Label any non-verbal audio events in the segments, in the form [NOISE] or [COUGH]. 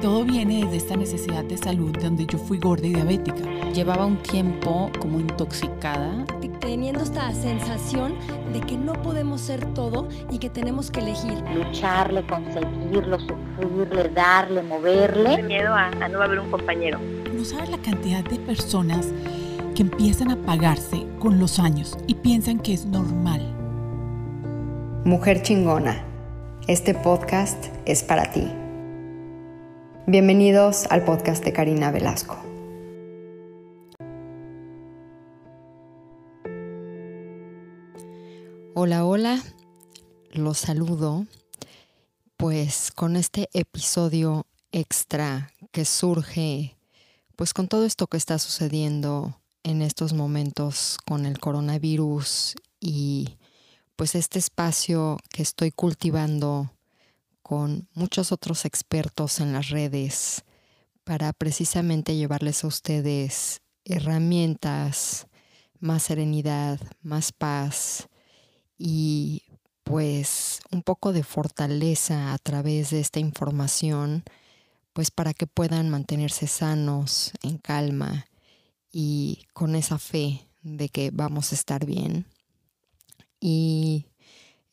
Todo viene desde esta necesidad de salud donde yo fui gorda y diabética. Llevaba un tiempo como intoxicada. Teniendo esta sensación de que no podemos ser todo y que tenemos que elegir. Lucharle, conseguirlo, sufrirle, darle, moverle. Miedo a, a no haber un compañero. No sabes la cantidad de personas que empiezan a pagarse con los años y piensan que es normal. Mujer chingona, este podcast es para ti. Bienvenidos al podcast de Karina Velasco. Hola, hola, los saludo pues con este episodio extra que surge pues con todo esto que está sucediendo en estos momentos con el coronavirus y pues este espacio que estoy cultivando con muchos otros expertos en las redes para precisamente llevarles a ustedes herramientas, más serenidad, más paz y pues un poco de fortaleza a través de esta información, pues para que puedan mantenerse sanos, en calma y con esa fe de que vamos a estar bien. Y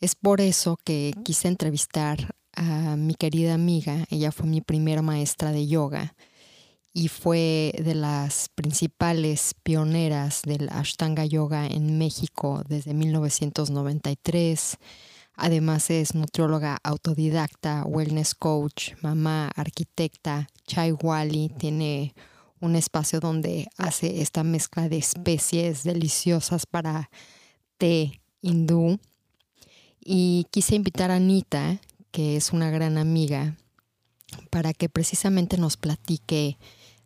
es por eso que quise entrevistar a mi querida amiga, ella fue mi primera maestra de yoga y fue de las principales pioneras del Ashtanga Yoga en México desde 1993. Además es nutrióloga autodidacta, wellness coach, mamá, arquitecta, chai wali, tiene un espacio donde hace esta mezcla de especies deliciosas para té hindú. Y quise invitar a Anita, que es una gran amiga, para que precisamente nos platique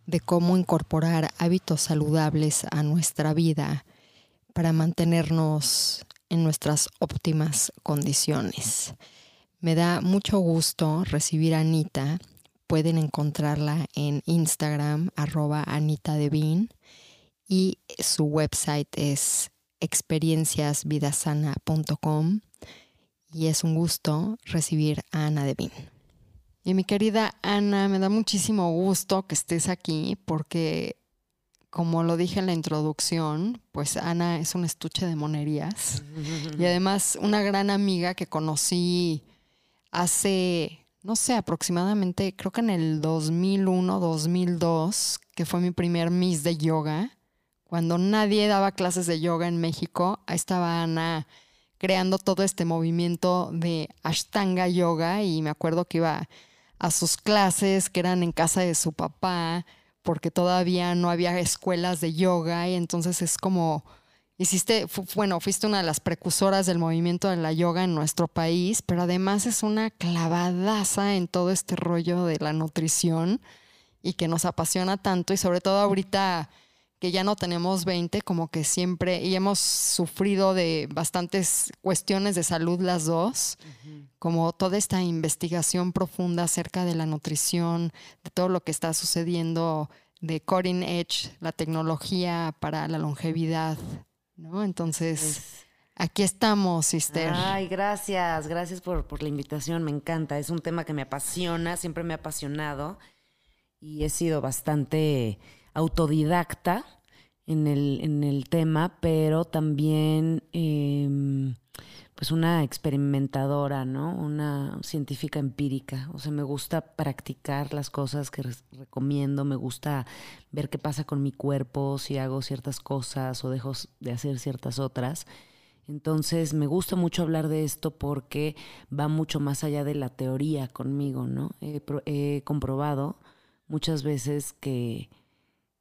de cómo incorporar hábitos saludables a nuestra vida para mantenernos en nuestras óptimas condiciones. Me da mucho gusto recibir a Anita. Pueden encontrarla en Instagram, arroba Anita y su website es experienciasvidasana.com y es un gusto recibir a Ana Devin. Y mi querida Ana, me da muchísimo gusto que estés aquí porque, como lo dije en la introducción, pues Ana es un estuche de monerías y además una gran amiga que conocí hace, no sé, aproximadamente, creo que en el 2001, 2002, que fue mi primer Miss de yoga, cuando nadie daba clases de yoga en México, ahí estaba Ana creando todo este movimiento de Ashtanga Yoga y me acuerdo que iba a sus clases que eran en casa de su papá porque todavía no había escuelas de yoga y entonces es como hiciste, bueno, fuiste una de las precursoras del movimiento de la yoga en nuestro país, pero además es una clavadaza en todo este rollo de la nutrición y que nos apasiona tanto y sobre todo ahorita que ya no tenemos 20, como que siempre, y hemos sufrido de bastantes cuestiones de salud las dos, como toda esta investigación profunda acerca de la nutrición, de todo lo que está sucediendo de cutting edge, la tecnología para la longevidad, ¿no? Entonces, aquí estamos, sister. Ay, gracias, gracias por, por la invitación, me encanta, es un tema que me apasiona, siempre me ha apasionado y he sido bastante autodidacta en el, en el tema, pero también em, pues una experimentadora, ¿no? Una científica empírica. O sea, me gusta practicar las cosas que recomiendo, me gusta ver qué pasa con mi cuerpo, si hago ciertas cosas o dejo de hacer ciertas otras. Entonces me gusta mucho hablar de esto porque va mucho más allá de la teoría conmigo, ¿no? he comprobado muchas veces que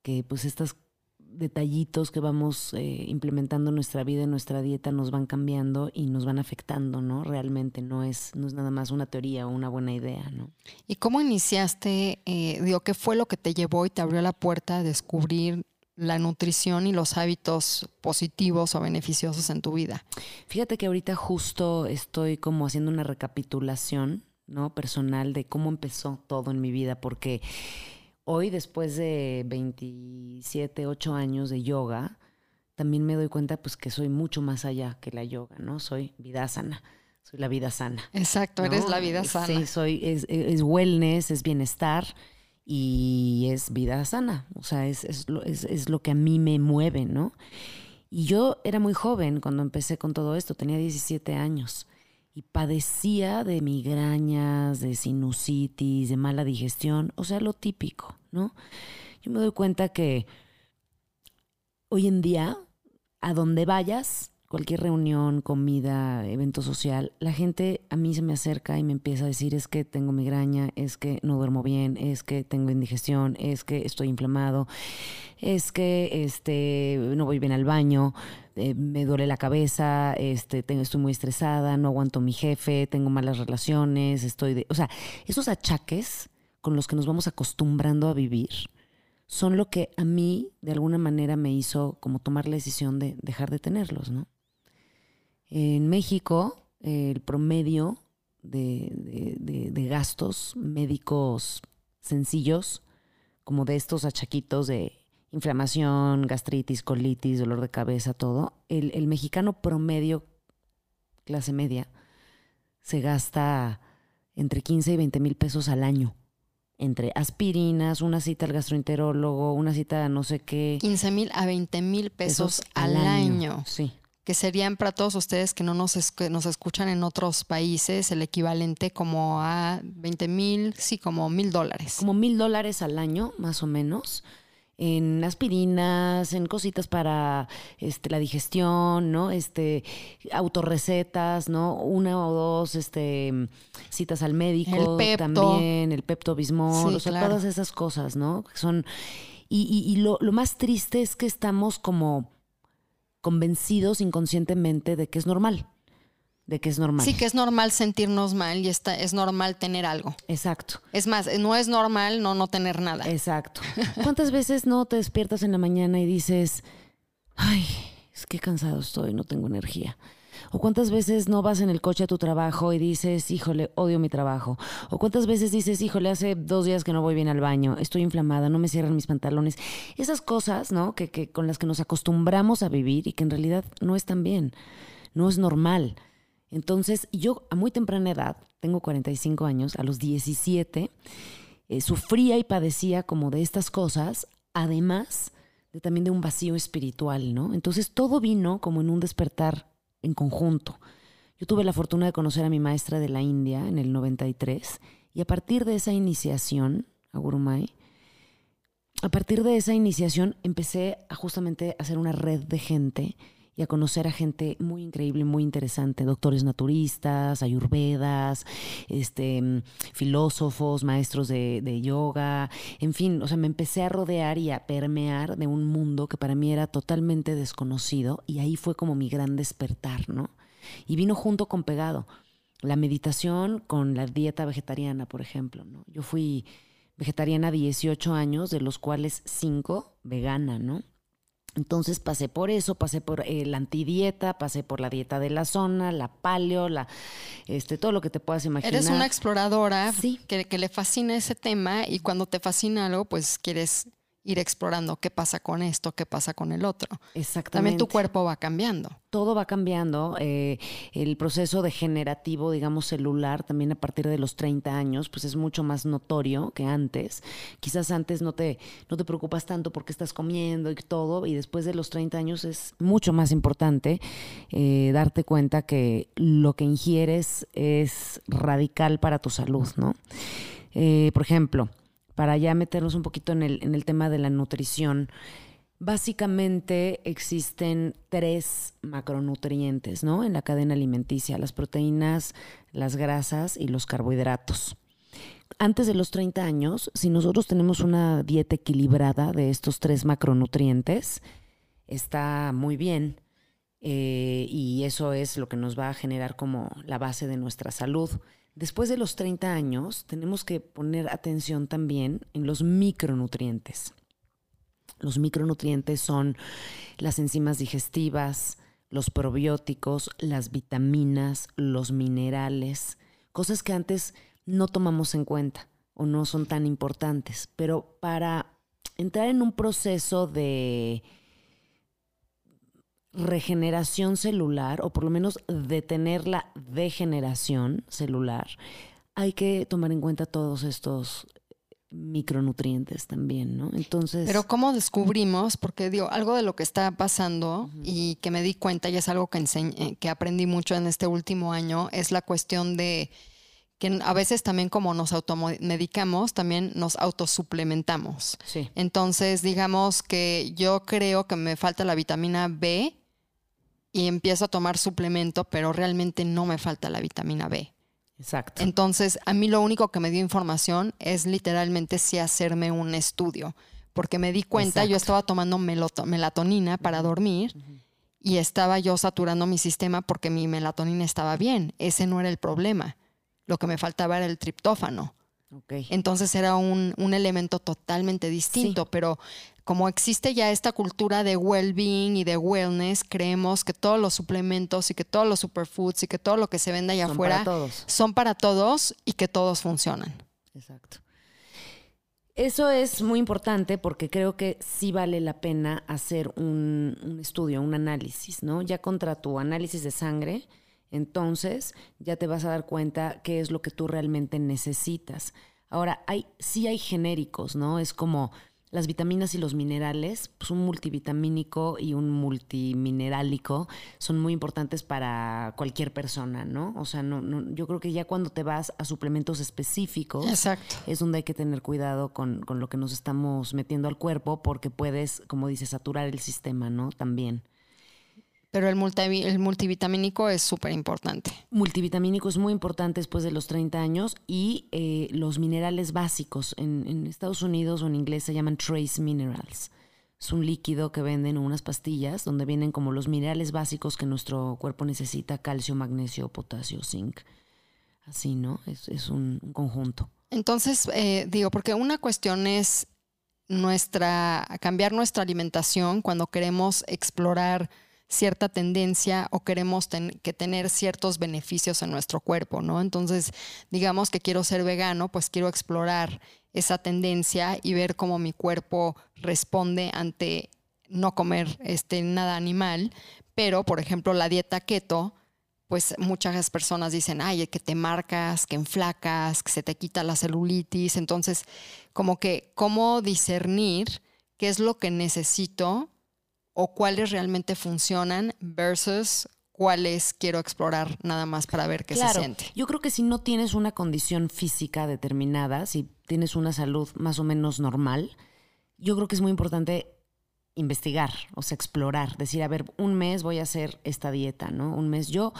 que pues estos detallitos que vamos eh, implementando en nuestra vida, en nuestra dieta, nos van cambiando y nos van afectando, ¿no? Realmente no es, no es nada más una teoría o una buena idea, ¿no? ¿Y cómo iniciaste, eh, digo, qué fue lo que te llevó y te abrió la puerta a descubrir la nutrición y los hábitos positivos o beneficiosos en tu vida? Fíjate que ahorita justo estoy como haciendo una recapitulación, ¿no? Personal de cómo empezó todo en mi vida, porque hoy, después de 27, 8 años de yoga, también me doy cuenta pues que soy mucho más allá que la yoga, ¿no? Soy vidásana. soy la vida sana. Exacto, eres la vida sana. Sí, soy, es, es wellness, es bienestar y es vida sana. O sea, es, es, lo, es, es lo que a mí me mueve, ¿no? Y yo era muy joven cuando empecé con todo esto, tenía 17 años y padecía de migrañas, de sinusitis, de mala digestión, o sea, lo típico, ¿no? Yo me doy cuenta que hoy en día, a donde vayas, cualquier reunión, comida, evento social, la gente a mí se me acerca y me empieza a decir es que tengo migraña, es que no duermo bien, es que tengo indigestión, es que estoy inflamado, es que este no voy bien al baño, eh, me duele la cabeza, este tengo, estoy muy estresada, no aguanto a mi jefe, tengo malas relaciones, estoy de, o sea, esos achaques con los que nos vamos acostumbrando a vivir son lo que a mí de alguna manera me hizo como tomar la decisión de dejar de tenerlos, ¿no? En México, el promedio de gastos médicos sencillos, como de estos achaquitos de inflamación, gastritis, colitis, dolor de cabeza, todo, el, el mexicano promedio, clase media, se gasta entre 15 y 20 mil pesos al año. Entre aspirinas, una cita al gastroenterólogo, una cita a no sé qué. 15 mil a 20 mil pesos, al año. Sí. que serían para todos ustedes que no nos, es- que nos escuchan en otros países el equivalente como a 20 mil, sí, como mil dólares. como mil dólares al año, más o menos, en aspirinas, en cositas para este, la digestión, ¿no? Este, autorrecetas, ¿no? Una o dos este, citas al médico El Pepto. también, el Pepto Bismol, Sí, o sea, claro. todas esas cosas, ¿no? Son, y y- y lo, lo más triste es que estamos como convencidos inconscientemente de que es normal, de que es normal. Sí, que es normal sentirnos mal y está, es normal tener algo. Exacto. Es más, no es normal no, no tener nada. Exacto. [LAUGHS] ¿Cuántas veces no te despiertas en la mañana y dices, ay, es que cansado estoy, no tengo energía? ¿O cuántas veces no vas en el coche a tu trabajo y dices, híjole, odio mi trabajo? ¿O cuántas veces dices, híjole, hace dos días que no voy bien al baño, estoy inflamada, no me cierran mis pantalones? Esas cosas, ¿no? Que, que con las que nos acostumbramos a vivir y que en realidad no están bien, no es normal. Entonces, yo a muy temprana edad, tengo 45 años, a los 17, eh, sufría y padecía como de estas cosas, además de también de un vacío espiritual, ¿no? Entonces todo vino como en un despertar en conjunto. Yo tuve la fortuna de conocer a mi maestra de la India en el 93 y a partir de esa iniciación, a Gurumay, a partir de esa iniciación empecé a justamente hacer una red de gente y a conocer a gente muy increíble, muy interesante, doctores naturistas, ayurvedas, este, mm, filósofos, maestros de, de yoga, en fin, o sea, me empecé a rodear y a permear de un mundo que para mí era totalmente desconocido y ahí fue como mi gran despertar, ¿no? Y vino junto con pegado la meditación con la dieta vegetariana, por ejemplo, ¿no? Yo fui vegetariana 18 años, de los cuales 5 vegana, ¿no? Entonces pasé por eso, pasé por eh, la antidieta, pasé por la dieta de la zona, la paleo, la, este, todo lo que te puedas imaginar. Eres una exploradora Sí. que, que le fascina ese tema y cuando te fascina algo, pues quieres ir explorando qué pasa con esto, qué pasa con el otro. Exactamente. También tu cuerpo va cambiando. todo va cambiando. eh, el proceso degenerativo, digamos, celular, también a partir de los 30 años, pues es mucho más notorio que antes. Quizás antes no te, no te preocupas tanto porque estás comiendo y todo, y después de los 30 años es mucho más importante eh, darte cuenta que lo que ingieres es radical para tu salud, ¿no? Eh, por ejemplo, para ya meternos un poquito en el, en el tema de la nutrición, Básicamente existen tres macronutrientes, ¿no? En la cadena alimenticia, las proteínas, las grasas y los carbohidratos. Antes de los 30 años, si nosotros tenemos una dieta equilibrada de estos tres macronutrientes, está muy bien. eh, y eso es lo que nos va a generar como la base de nuestra salud. Después de los 30 años, tenemos que poner atención también en los micronutrientes. Los micronutrientes son las enzimas digestivas, los probióticos, las vitaminas, los minerales, cosas que antes no tomamos en cuenta o no son tan importantes. Pero para entrar en un proceso de regeneración celular, o por lo menos detener la degeneración celular, hay que tomar en cuenta todos estos micronutrientes también, ¿no? Entonces... Pero ¿cómo descubrimos? Porque digo, algo de lo que está pasando y que me di cuenta y es algo que, enseñ- que aprendí mucho en este último año es la cuestión de que a veces también como nos automedicamos, también nos autosuplementamos. Sí. Entonces, digamos que yo creo que me falta la vitamina B y empiezo a tomar suplemento, pero realmente no me falta la vitamina B. Exacto. Entonces, a mí lo único que me dio información es literalmente sí hacerme un estudio, porque me di cuenta, yo estaba tomando melatonina para dormir y estaba yo saturando mi sistema porque mi melatonina estaba bien. Ese no era el problema. Lo que me faltaba era el triptófano. Ok. Entonces era un, un elemento totalmente distinto, pero como existe ya esta cultura de well-being y de wellness, creemos que todos los suplementos y que todos los superfoods y que todo lo que se vende allá Son afuera para todos. son para todos y que todos funcionan. Exacto. Eso es muy importante porque creo que sí vale la pena hacer un, un estudio, un análisis, ¿no? Ya contra tu análisis de sangre, entonces ya te vas a dar cuenta qué es lo que tú realmente necesitas. Ahora, hay, sí hay genéricos, ¿no? Es como las vitaminas y los minerales, pues un multivitamínico y un multiminerálico son muy importantes para cualquier persona, ¿no? O sea, no, no, yo creo que ya cuando te vas a suplementos específicos, Exacto. es donde hay que tener cuidado con, con lo que nos estamos metiendo al cuerpo porque puedes, como dices, saturar el sistema, ¿no? También. Pero el, multivi- el multivitamínico es súper importante. Multivitamínico es muy importante después de los 30 años y eh, los minerales básicos en, en Estados Unidos o en inglés se llaman trace minerals. Es un líquido que venden unas pastillas donde vienen como los minerales básicos que nuestro cuerpo necesita, calcio, magnesio, potasio, zinc. Así, ¿no? Es, es un, un conjunto. Entonces, eh, digo, porque una cuestión es nuestra, cambiar nuestra alimentación cuando queremos explorar cierta tendencia o queremos que tener ciertos beneficios en nuestro cuerpo, ¿no? Entonces, digamos que quiero ser vegano, pues quiero explorar esa tendencia y ver cómo mi cuerpo responde ante no comer este, nada animal, pero, por ejemplo, la dieta keto, pues muchas personas dicen, ay, que te marcas, que enflacas, que se te quita la celulitis. Entonces, como que, ¿cómo discernir qué es lo que necesito o cuáles realmente funcionan versus cuáles quiero explorar nada más para ver qué se siente? Yo creo que si no tienes una condición física determinada, si tienes una salud más o menos normal, yo creo que es muy importante investigar, o sea, explorar, decir, a ver, un mes voy a hacer esta dieta, ¿no? Un mes yo...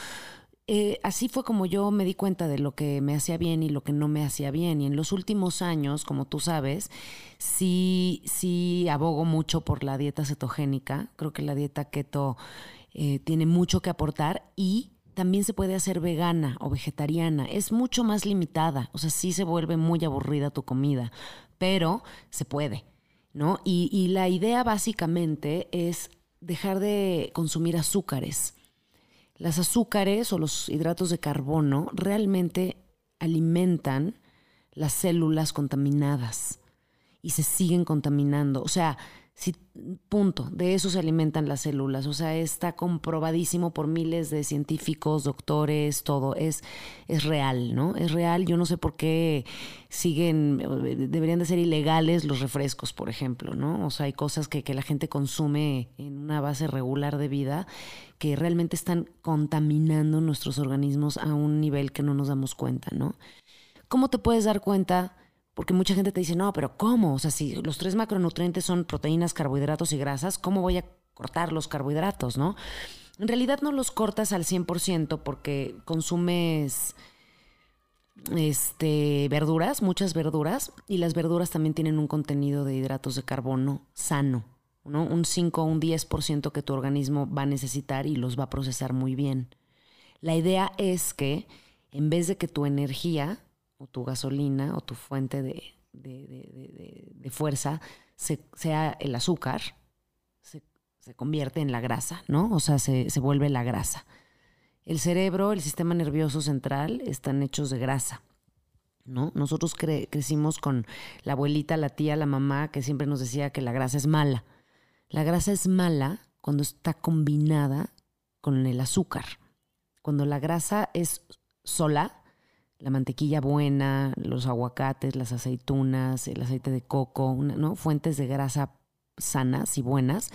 eh, así fue como yo me di cuenta de lo que me hacía bien y lo que no me hacía bien. Y en los últimos años, como tú sabes, sí, sí abogo mucho por la dieta cetogénica. Creo que la dieta keto eh, tiene mucho que aportar y también se puede hacer vegana o vegetariana. Es mucho más limitada. O sea, sí se vuelve muy aburrida tu comida, pero se puede, ¿no? Y, y la idea básicamente es dejar de consumir azúcares. Las azúcares o los hidratos de carbono realmente alimentan las células contaminadas y se siguen contaminando. O sea, si, punto, de eso se alimentan las células. O sea, está comprobadísimo por miles de científicos, doctores, todo. Es, es real, ¿no? Es real. Yo no sé por qué siguen, eh, deberían de ser ilegales los refrescos, por ejemplo, ¿no? O sea, hay cosas que, que la gente consume en una base regular de vida que realmente están contaminando nuestros organismos a un nivel que no nos damos cuenta, ¿no? ¿Cómo te puedes dar cuenta? Porque mucha gente te dice, no, pero ¿cómo? O sea, si los tres macronutrientes son proteínas, carbohidratos y grasas, ¿cómo voy a cortar los carbohidratos, no? En realidad no los cortas al 100% porque consumes este, verduras, muchas verduras, y las verduras también tienen un contenido de hidratos de carbono sano, ¿no? Un 5 o un 10% que tu organismo va a necesitar y los va a procesar muy bien. La idea es que en vez de que tu energía o tu gasolina o tu fuente de, de, de- de- fuerza se- sea el azúcar, se, se convierte en la grasa, ¿no? O sea, se, se vuelve la grasa. El cerebro, el sistema nervioso central están hechos de grasa. ¿No? Nosotros cre- crecimos con la abuelita, la tía, la mamá, que siempre nos decía que la grasa es mala. La grasa es mala cuando está combinada con el azúcar. Cuando la grasa es sola, la mantequilla buena, los aguacates, las aceitunas, el aceite de coco, ¿no? fuentes de grasa sanas y buenas,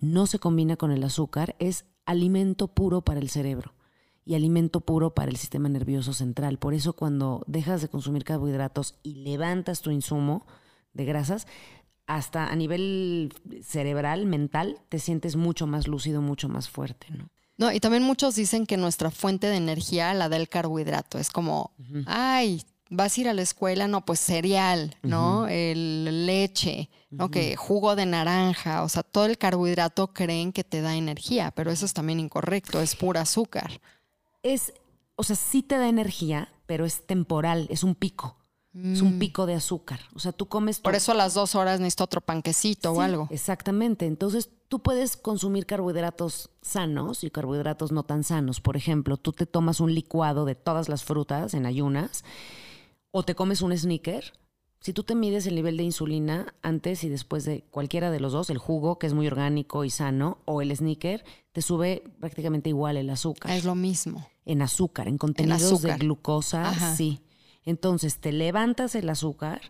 no se combina con el azúcar, es alimento puro para el cerebro y alimento puro para el sistema nervioso central. Por eso cuando dejas de consumir carbohidratos y levantas tu insumo de grasas, hasta a nivel cerebral, mental, te sientes mucho más lúcido, mucho más fuerte, ¿no? No, y también muchos dicen que nuestra fuente de energía la da el carbohidrato. Es como, ay, vas a ir a la escuela, no, pues cereal, ¿no? El leche, ¿no? Que jugo de naranja, o sea, todo el carbohidrato creen que te da energía, pero eso es también incorrecto, es pura azúcar. es, o sea, sí te da energía, pero es temporal, es un pico. Es un pico de azúcar. O sea, tú comes... tu- Mm. Por eso a las dos horas necesito otro panquecito o algo. Exactamente. Entonces, tú puedes consumir carbohidratos sanos y carbohidratos no tan sanos. Por ejemplo, tú te tomas un licuado de todas las frutas en ayunas o te comes un sneaker. Si tú te mides el nivel de insulina antes y después de cualquiera de los dos, el jugo, que es muy orgánico y sano, o el sneaker, te sube prácticamente igual el azúcar. Es lo mismo. En azúcar, en contenidos de azúcar. glucosa, Ajá. sí. Entonces te levantas el azúcar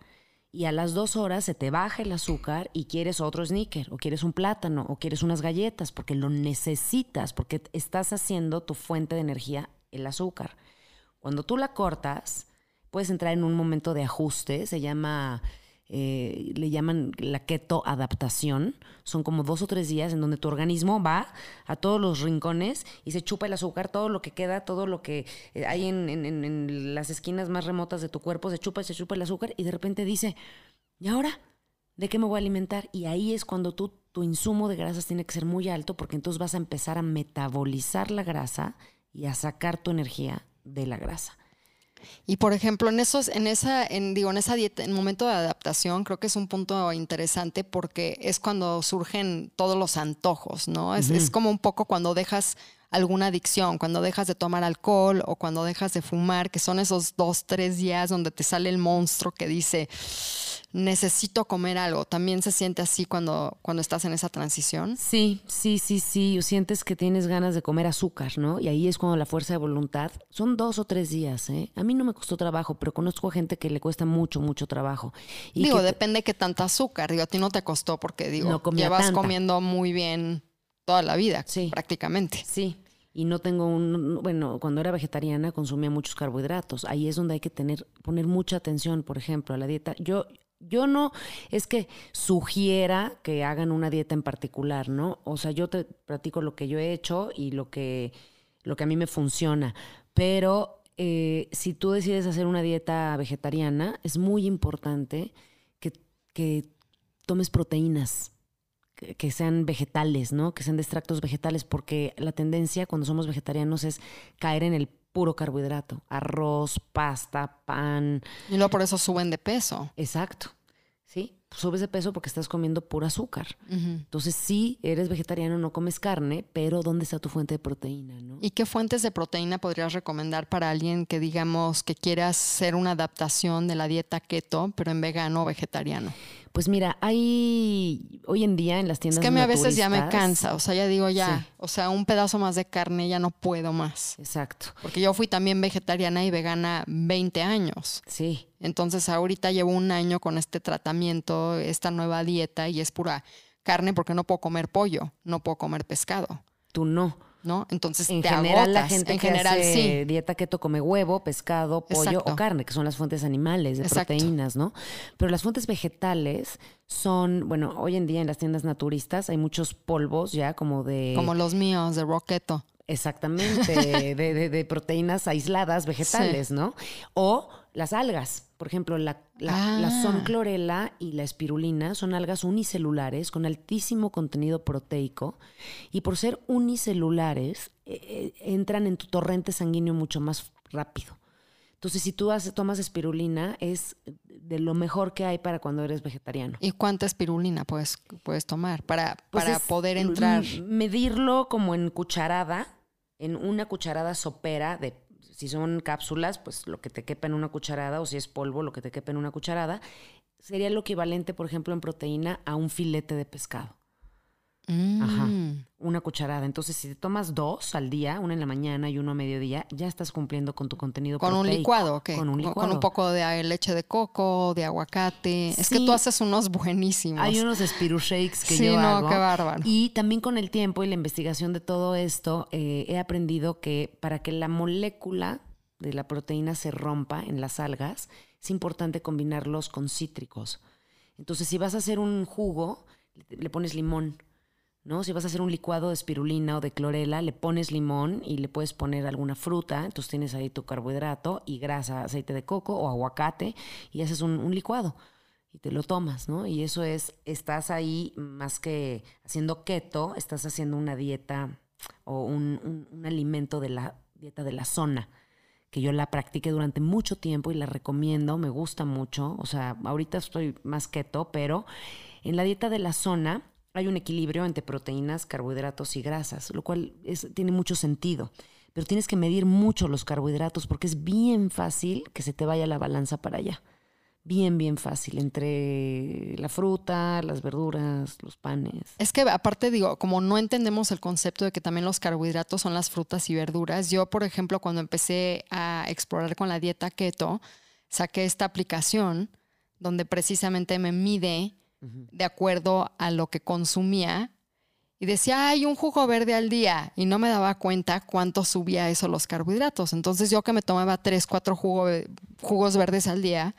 y a las dos horas se te baja el azúcar y quieres otro sneaker, o quieres un plátano, o quieres unas galletas, porque lo necesitas, porque estás haciendo tu fuente de energía el azúcar. Cuando tú la cortas, puedes entrar en un momento de ajuste, se llama, eh, le llaman la keto adaptación. Son como dos o tres días en donde tu organismo va a todos los rincones y se chupa el azúcar, todo lo que queda, todo lo que eh, hay en, las esquinas más remotas de tu cuerpo, se chupa y se chupa el azúcar y de repente dice, ¿y ahora? ¿De qué me voy a alimentar? Y ahí es cuando tú, tu insumo de grasas tiene que ser muy alto porque entonces vas a empezar a metabolizar la grasa y a sacar tu energía de la grasa. Y por ejemplo, en esos, en esa, en, digo, en esa dieta, en momento de adaptación, creo que es un punto interesante porque es cuando surgen todos los antojos, ¿no? Es, es como un poco cuando dejas alguna adicción, cuando dejas de tomar alcohol o cuando dejas de fumar, que son esos dos, tres días donde te sale el monstruo que dice, necesito comer algo. También se siente así cuando, cuando estás en esa transición. Sí, sí, sí, sí. Sientes que tienes ganas de comer azúcar, ¿no? Y ahí es cuando la fuerza de voluntad. Son dos o tres días, ¿eh? A mí no me costó trabajo, pero conozco a gente que le cuesta mucho, mucho trabajo. Y digo, que depende qué tanta azúcar. Digo, a ti no te costó porque, digo, No llevas tanta. comiendo muy bien toda la vida, Sí. prácticamente. Sí. Y no tengo un. Bueno, cuando era vegetariana consumía muchos carbohidratos. Ahí es donde hay que tener, poner mucha atención, por ejemplo, a la dieta. Yo, yo no es que sugiera que hagan una dieta en particular, ¿no? O sea, yo te platico lo que yo he hecho y lo que, lo que a mí me funciona. Pero eh, si tú decides hacer una dieta vegetariana, es muy importante que, que tomes proteínas que sean vegetales, ¿no? Que sean de extractos vegetales, porque la tendencia cuando somos vegetarianos es caer en el puro carbohidrato. Arroz, pasta, pan. Y luego por eso suben de peso. Exacto. ¿Sí? Subes de peso porque estás comiendo puro azúcar. Entonces, sí, eres vegetariano, no comes carne, pero ¿dónde está tu fuente de proteína, no? ¿Y qué fuentes de proteína podrías recomendar para alguien que digamos que quiera hacer una adaptación de la dieta keto, pero en vegano o vegetariano? Pues mira, hay hoy en día en las Es tiendas que a mí a veces ya me cansa, o sea, ya digo ya, Sí. o sea, un pedazo más de carne ya no puedo más. Exacto. Porque yo fui también vegetariana y vegana 20 años. Sí. Entonces ahorita llevo un año con este tratamiento, esta nueva dieta y es pura carne porque no puedo comer pollo, no puedo comer pescado, Tú no. ¿No? Entonces En te general, la gente en que general hace sí. dieta keto come huevo, pescado, pollo Exacto. o carne, que son las fuentes animales de Exacto. proteínas, ¿no? Pero las fuentes vegetales son, bueno, hoy en día en las tiendas naturistas hay muchos polvos ya como de... Como los míos de Roqueto. Exactamente, de, de- de proteínas aisladas vegetales, ¿no? O las algas. Por ejemplo, la, la, la Ah. sonclorela y la espirulina son algas unicelulares con altísimo contenido proteico y por ser unicelulares eh, eh, entran en tu torrente sanguíneo mucho más rápido. Entonces, si tú haces- tomas espirulina, es de lo mejor que hay para cuando eres vegetariano. ¿Y cuánta espirulina puedes, puedes tomar para, Pues para poder entrar? Medirlo como en cucharada, en una cucharada sopera de si son cápsulas, pues lo que te quepa en una cucharada, o si es polvo, lo que te quepa en una cucharada, sería lo equivalente, por ejemplo, en proteína a un filete de pescado. Ajá. Mm. Una cucharada. Entonces, si te tomas dos al día, una en la mañana y uno a mediodía, ya estás cumpliendo con tu contenido Con un licuado, ¿o ¿qué? Con un licuado. Con un poco de leche de coco, de aguacate. Es que tú haces unos buenísimos. Hay unos spiru shakes que Sí, yo no, hago. qué bárbaro. Y también con el tiempo y la investigación de todo esto, eh, he aprendido que para que la molécula de la proteína se rompa en las algas, es importante combinarlos con cítricos. Entonces, si vas a hacer un jugo, le pones limón. ¿No? Si vas a hacer un licuado de espirulina o de clorela, le pones limón y le puedes poner alguna fruta, entonces tienes ahí tu carbohidrato y grasa, aceite de coco o aguacate y haces un, licuado y te lo tomas, ¿no? Y eso es, estás ahí más que haciendo keto, estás haciendo una dieta o un, un- un alimento de la dieta de la zona que yo la practiqué durante mucho tiempo y la recomiendo, me gusta mucho. O sea, ahorita estoy más keto, pero en la dieta de la zona hay un equilibrio entre proteínas, carbohidratos y grasas, lo cual tiene mucho sentido. Pero tienes que medir mucho los carbohidratos porque es bien fácil que se te vaya la balanza para allá. Bien, bien fácil. Entre la fruta, las verduras, los panes. Es que aparte digo, como no entendemos el concepto de que también los carbohidratos son las frutas y verduras, yo por ejemplo cuando empecé a explorar con la dieta keto, saqué esta aplicación donde precisamente me mide de acuerdo a lo que consumía y decía, hay un jugo verde al día y no me daba cuenta cuánto subía eso los carbohidratos. Entonces yo que me tomaba tres, cuatro jugo- jugos verdes al día,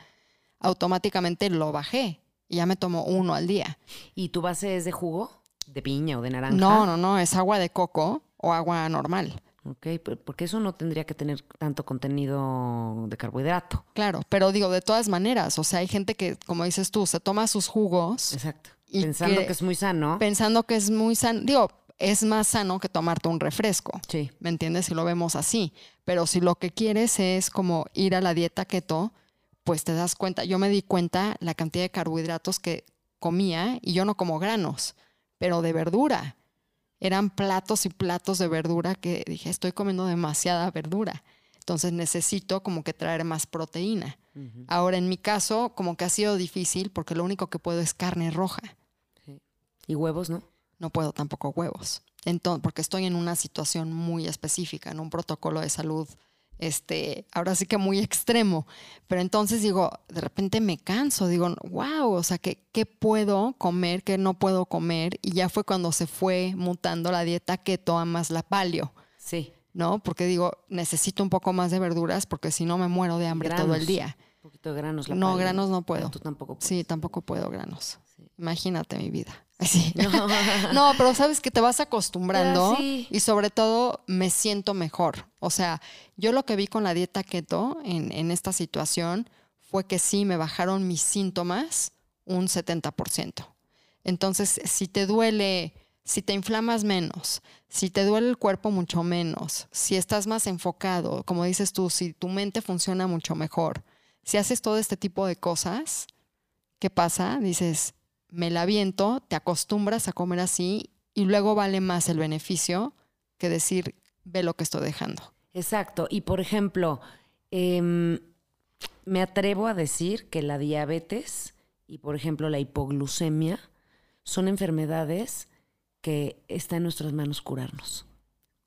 automáticamente lo bajé y ya me tomo uno al día. ¿Y tu base es de jugo? ¿De piña o de naranja? No, no, no, es agua de coco o agua normal. Ok, porque eso no tendría que tener tanto contenido de carbohidrato. Claro, pero digo, de todas maneras, o sea, hay gente que, como dices tú, se toma sus jugos Exacto. Y Pensando que- que, es muy sano. pensando que es muy sano. Digo, es más sano que tomarte un refresco. Sí. ¿Me entiendes? Si lo vemos así. Pero si lo que quieres es como ir a la dieta keto, pues te das cuenta. Yo me di cuenta la cantidad de carbohidratos que comía y yo no como granos, pero de verdura. Eran platos y platos de verdura que dije, estoy comiendo demasiada verdura. Entonces necesito como que traer más proteína. Ahora, en mi caso, como que ha sido difícil porque lo único que puedo es carne roja. Y huevos, ¿no? No puedo tampoco huevos. Entonces, porque estoy en una situación muy específica, en un protocolo de salud, este, ahora sí que muy extremo. Pero entonces digo, de repente me canso, digo, wow, o sea, ¿qué, ¿qué puedo comer, qué no puedo comer? Y ya fue cuando se fue mutando la dieta keto a más la palio, Sí. ¿no? Porque digo, necesito un poco más de verduras porque si no me muero de hambre todo el día. Un poquito de granos. La No, granos no puedo. Tú tampoco. puedes. Sí, tampoco puedo granos. Imagínate mi vida. Así. No. [LAUGHS] No, pero sabes que te vas acostumbrando sí. y sobre todo me siento mejor. O sea, yo lo que vi con la dieta keto en, en esta situación fue que sí me bajaron mis síntomas un 70%. Entonces, si te duele, si te inflamas menos, si te duele el cuerpo mucho menos, si estás más enfocado, como dices tú, si tu mente funciona mucho mejor, si haces todo este tipo de cosas, ¿qué pasa? Dices, me la viento, te acostumbras a comer así y luego vale más el beneficio que decir, ve lo que estoy dejando. Exacto. Y por ejemplo, em, me atrevo a decir que la diabetes y, por ejemplo, la hipoglucemia son enfermedades que está en nuestras manos curarnos.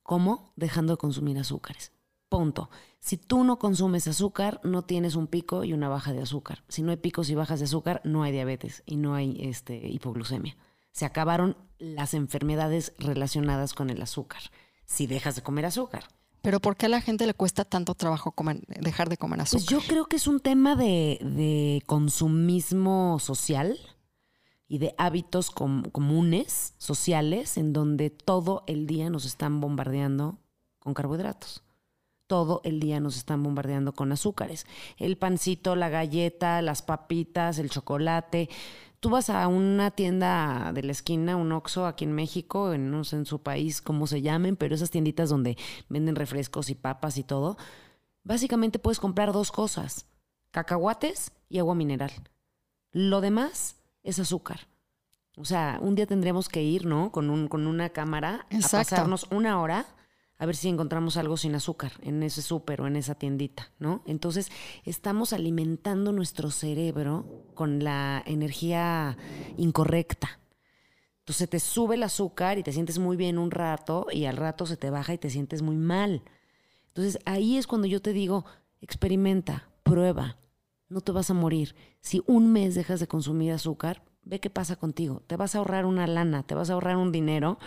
¿Cómo? Dejando de consumir azúcares. Punto. Si tú no consumes azúcar, no tienes un pico y una baja de azúcar. Si no hay picos y bajas de azúcar, no hay diabetes y no hay este, hipoglucemia. Se acabaron las enfermedades relacionadas con el azúcar. Si dejas de comer azúcar. Pero ¿por qué a la gente le cuesta tanto trabajo comer- dejar de comer azúcar? Pues yo creo que es un tema de, de consumismo social y de hábitos com- comunes, sociales, en donde todo el día nos están bombardeando con carbohidratos. Todo el día nos están bombardeando con azúcares. El pancito, la galleta, las papitas, el chocolate. Tú vas a una tienda de la esquina, un Oxxo aquí en México, en, no sé en su país cómo se llamen, pero esas tienditas donde venden refrescos y papas y todo, básicamente puedes comprar dos cosas, cacahuates y agua mineral. Lo demás es azúcar. O sea, un día tendremos que ir, ¿no? Con, un, con una cámara Exacto. a pasarnos una hora a ver si encontramos algo sin azúcar en ese súper o en esa tiendita, ¿no? Entonces, estamos alimentando nuestro cerebro con la energía incorrecta. Entonces te sube el azúcar y te sientes muy bien un rato y al rato se te baja y te sientes muy mal. Entonces ahí es cuando yo te digo, experimenta, prueba, no te vas a morir. Si un mes dejas de consumir azúcar, ve qué pasa contigo. Te vas a ahorrar una lana, te vas a ahorrar un dinero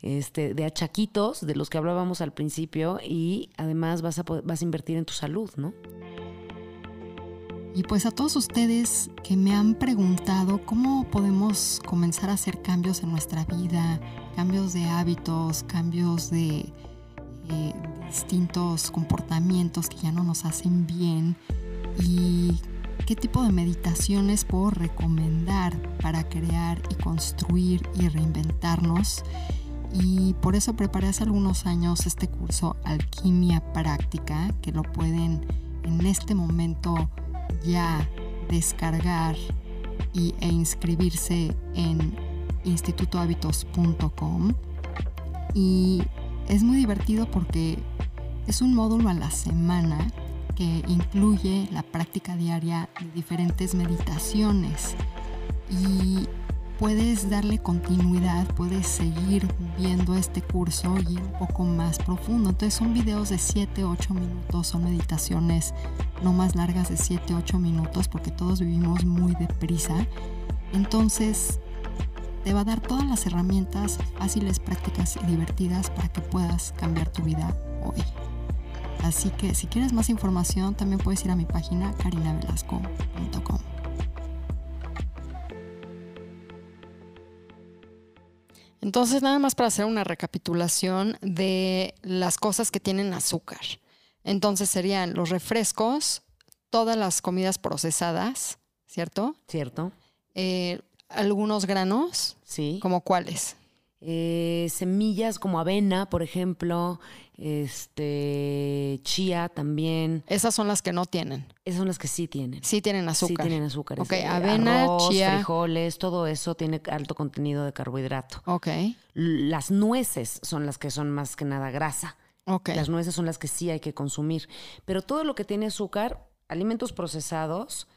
este, de achaquitos, de los que hablábamos al principio, y además vas a, vas a invertir en tu salud, ¿no? Y pues a todos ustedes que me han preguntado cómo podemos comenzar a hacer cambios en nuestra vida, cambios de hábitos, cambios de eh, distintos comportamientos que ya no nos hacen bien y qué tipo de meditaciones puedo recomendar para crear y construir y reinventarnos. Y por eso preparé hace algunos años este curso Alquimia Práctica, que lo pueden en este momento ya descargar y, e inscribirse en institutohábitos.com. Y es muy divertido porque es un módulo a la semana que incluye la práctica diaria de diferentes meditaciones. Y puedes darle continuidad, puedes seguir viendo este curso y un poco más profundo. Entonces son videos de 7, 8 minutos, son meditaciones no más largas de 7, 8 minutos porque todos vivimos muy deprisa. Entonces te va a dar todas las herramientas fáciles, prácticas y divertidas para que puedas cambiar tu vida hoy. Así que si quieres más información también puedes ir a mi página carinavelasco.com. Entonces, nada más para hacer una recapitulación de las cosas que tienen azúcar. Entonces serían los refrescos, todas las comidas procesadas, ¿cierto? ¿Cierto? Eh, algunos granos, Sí. como cuáles. Eh, semillas como avena, por ejemplo, este chía también. Esas son las que no tienen. Esas son las que sí tienen. Sí tienen azúcar. Sí tienen azúcar. Ok, eh, avena, arroz, chía. frijoles, todo eso tiene alto contenido de carbohidrato. Ok, Las nueces son las que son más que nada grasa. ok. Las nueces son las que sí hay que consumir. Pero todo lo que tiene azúcar, alimentos procesados,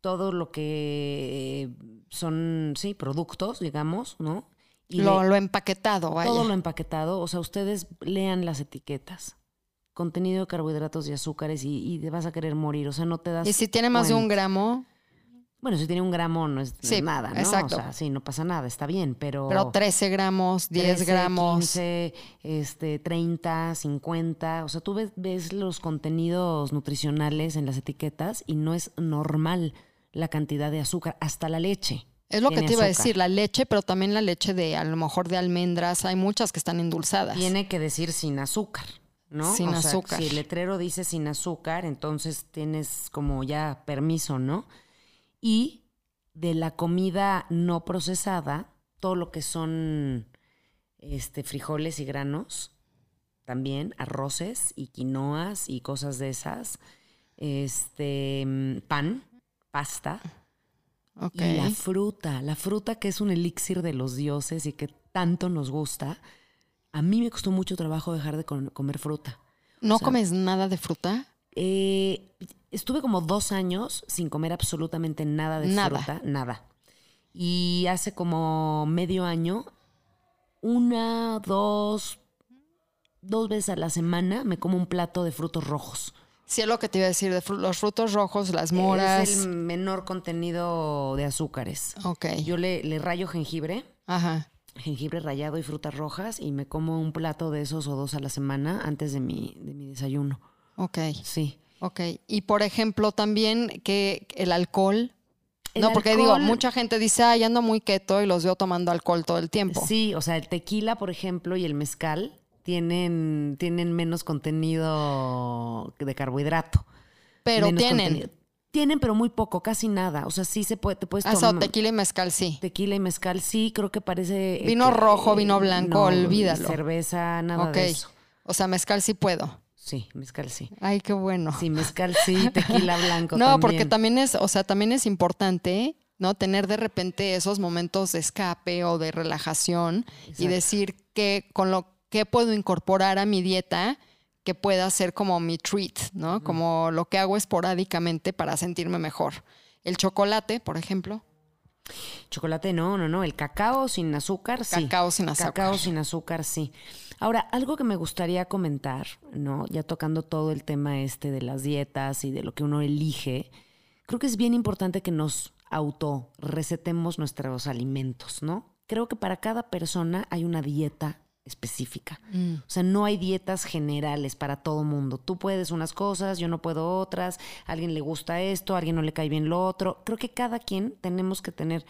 todo lo que son, sí, productos, digamos, ¿no? Y Lo, empaquetado, vaya. todo lo empaquetado, o sea, ustedes lean las etiquetas. Contenido de carbohidratos y azúcares y, y te vas a querer morir, o sea, no te das y si tiene más de un gramo, Bueno, si tiene un gramo no es, no es Sí, nada, ¿no? exacto. O sea, sí, no pasa nada, está bien, pero... pero 13 gramos, 10 13, gramos. 15, este, 30, 50. O sea, tú ves, ves los contenidos nutricionales en las etiquetas y no es normal la cantidad de azúcar, hasta la leche. Es lo que te iba a decir, la leche, pero también la leche de, a lo mejor de almendras, hay muchas que están endulzadas. Tiene que decir sin azúcar, ¿no? Sin O sea, azúcar. Si el letrero dice sin azúcar, entonces tienes como ya permiso, ¿no? Y de la comida no procesada, todo lo que son este, frijoles y granos, también arroces y quinoas y cosas de esas, este, mm, pan, pasta, Y la fruta, la fruta que es un elixir de los dioses y que tanto nos gusta. A mí me costó mucho trabajo dejar de com- comer fruta. ¿No o sea- comes nada de fruta? Eh, estuve como dos años sin comer absolutamente nada de Nada. fruta, nada. Y hace como medio año, una, dos, dos veces a la semana me como un plato de frutos rojos. Sí, es lo que te iba a decir, de fru- los frutos rojos, las moras. Es el menor contenido de azúcares. Ok. Yo le, le rayo jengibre. Ajá. jengibre rallado y frutas rojas y me como un plato de esos o dos a la semana antes de mi, de mi desayuno. Ok. Sí. Ok. Y por ejemplo, también que el alcohol. El no, porque digo, mucha gente dice, ay, ando muy keto y los veo tomando alcohol todo el tiempo. Sí, o sea, el tequila, por ejemplo, y el mezcal tienen, tienen menos contenido de carbohidrato. pero tienen. contenido. Tienen, pero muy poco, casi nada. O sea, sí se puede, te puedes Ah, tomar. tequila y mezcal, sí. Tequila y mezcal, sí, creo que parece. eh, Vino que- rojo, vino blanco, olvídalo. Cerveza, nada ok. de eso. O sea, mezcal sí puedo. Sí, mezcal sí. Ay, qué bueno. Sí, mezcal sí, [LAUGHS] tequila blanco No, también. porque también es, o sea, también es importante, ¿no? Tener de repente esos momentos de escape o de relajación y decir que con lo que puedo incorporar a mi dieta que pueda ser como mi treat, ¿no? Como lo que hago esporádicamente para sentirme mejor. El chocolate, por ejemplo. chocolate no, no, no. El cacao sin azúcar, sí. Cacao sin azúcar. Cacao sin azúcar, sí. Ahora, algo que me gustaría comentar, ¿no? Ya tocando todo el tema este de las dietas y de lo que uno elige, creo que es bien importante que nos auto recetemos nuestros alimentos, ¿no? Creo que para cada persona hay una dieta específica. Mm. O sea, no hay dietas generales para todo mundo. Tú puedes unas cosas, yo no puedo otras, a alguien le gusta esto, a alguien no le cae bien lo otro. Creo que cada quien tenemos que tener,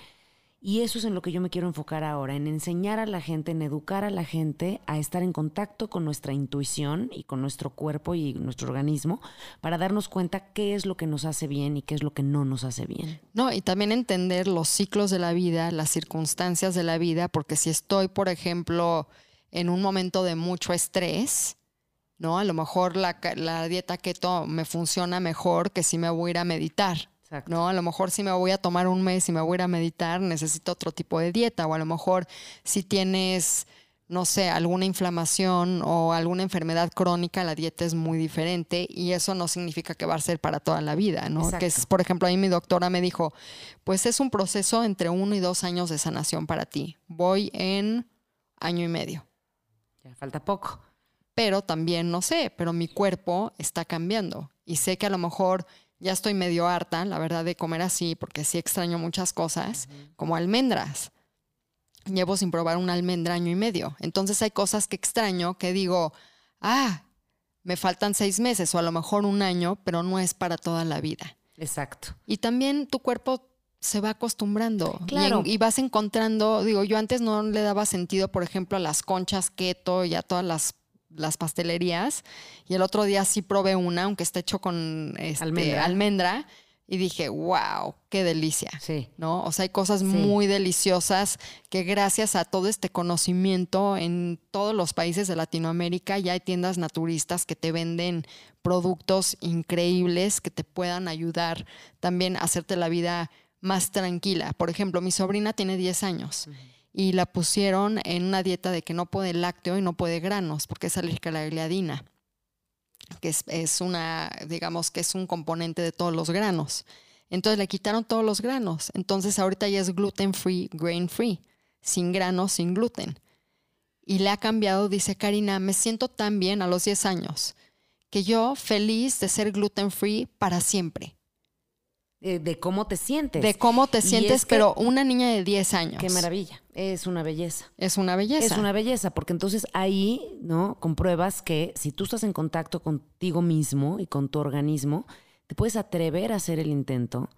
y eso es en lo que yo me quiero enfocar ahora, en enseñar a la gente, en educar a la gente a estar en contacto con nuestra intuición y con nuestro cuerpo y nuestro organismo para darnos cuenta qué es lo que nos hace bien y qué es lo que no nos hace bien. No, y también entender los ciclos de la vida, las circunstancias de la vida, porque si estoy, por ejemplo, en un momento de mucho estrés, ¿no? A lo mejor la, la dieta keto me funciona mejor que si me voy a ir a meditar. Exacto. ¿no? A lo mejor si me voy a tomar un mes y me voy a ir a meditar, necesito otro tipo de dieta. O a lo mejor si tienes, no sé, alguna inflamación o alguna enfermedad crónica, la dieta es muy diferente y eso no significa que va a ser para toda la vida, ¿no? Que es, por ejemplo, ahí mi doctora me dijo, pues es un proceso entre uno y dos años de sanación para ti. Voy en año y medio. Ya falta poco. Pero también, no sé, pero mi cuerpo está cambiando. Y sé que a lo mejor ya estoy medio harta, la verdad, de comer así, porque sí extraño muchas cosas, como almendras. Llevo sin probar una almendra año y medio. Entonces hay cosas que extraño que digo, ah, me faltan seis meses o a lo mejor un año, pero no es para toda la vida. Exacto. Y también tu cuerpo se va acostumbrando. Y Claro. en- Y, vas encontrando, digo, yo antes no le daba sentido, por ejemplo, a las conchas keto y a todas las, las pastelerías. Y el otro día sí probé una, aunque está hecho con este, Almendra. almendra. Y dije, wow, qué delicia. Sí. ¿no? O sea, hay cosas Sí. muy deliciosas que gracias a todo este conocimiento en todos los países de Latinoamérica ya hay tiendas naturistas que te venden productos increíbles que te puedan ayudar también a hacerte la vida más tranquila. Por ejemplo, mi sobrina tiene 10 años y la pusieron en una dieta de que no puede lácteo y no puede granos porque es alérgica a la gliadina que es, es una, digamos que es un componente de todos los granos. Entonces le quitaron todos los granos. Entonces ahorita ya es gluten free, grain free, sin granos, sin gluten. Y le ha cambiado, dice Karina, me siento tan bien a los 10 años que yo feliz de ser gluten free para siempre. Eh, de cómo te sientes. De cómo te sientes, que- pero una niña de 10 años. Qué maravilla. Es una belleza. Es una belleza. Es una belleza, porque entonces ahí, ¿no? Compruebas que si tú estás en contacto contigo mismo y con tu organismo, te puedes atrever a hacer el intento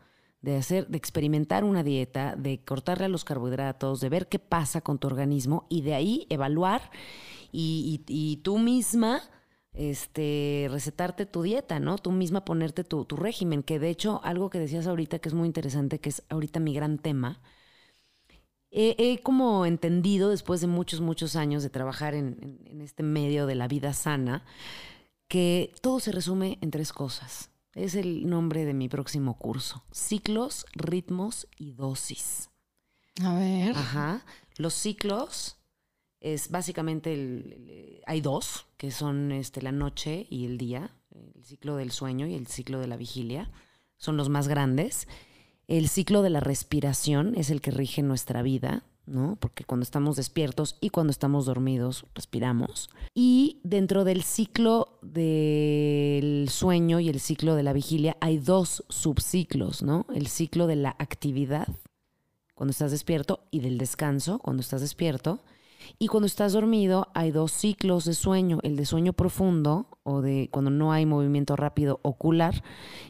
de hacer, de experimentar una dieta, de cortarle a los carbohidratos, de ver qué pasa con tu organismo y de ahí evaluar y, y- y tú misma este, recetarte tu dieta, ¿no? Tú misma ponerte tu, tu régimen, que de hecho algo que decías ahorita que es muy interesante, que es ahorita mi gran tema, he, he como entendido después de muchos, muchos años de trabajar en, en- en este medio de la vida sana, que todo se resume en tres cosas. Es el nombre de mi próximo curso. Ciclos, ritmos y dosis. A ver. Ajá. Los ciclos es básicamente el, hay dos, que son este, la noche y el día, el ciclo del sueño y el ciclo de la vigilia, son los más grandes. El ciclo de la respiración es el que rige nuestra vida, ¿no? Porque cuando estamos despiertos y cuando estamos dormidos, respiramos. Y dentro del ciclo del sueño y el ciclo de la vigilia hay dos subciclos, ¿no? El ciclo de la actividad, cuando estás despierto, y del descanso, cuando estás despierto. Y cuando estás dormido hay dos ciclos de sueño, el de sueño profundo o de cuando no hay movimiento rápido ocular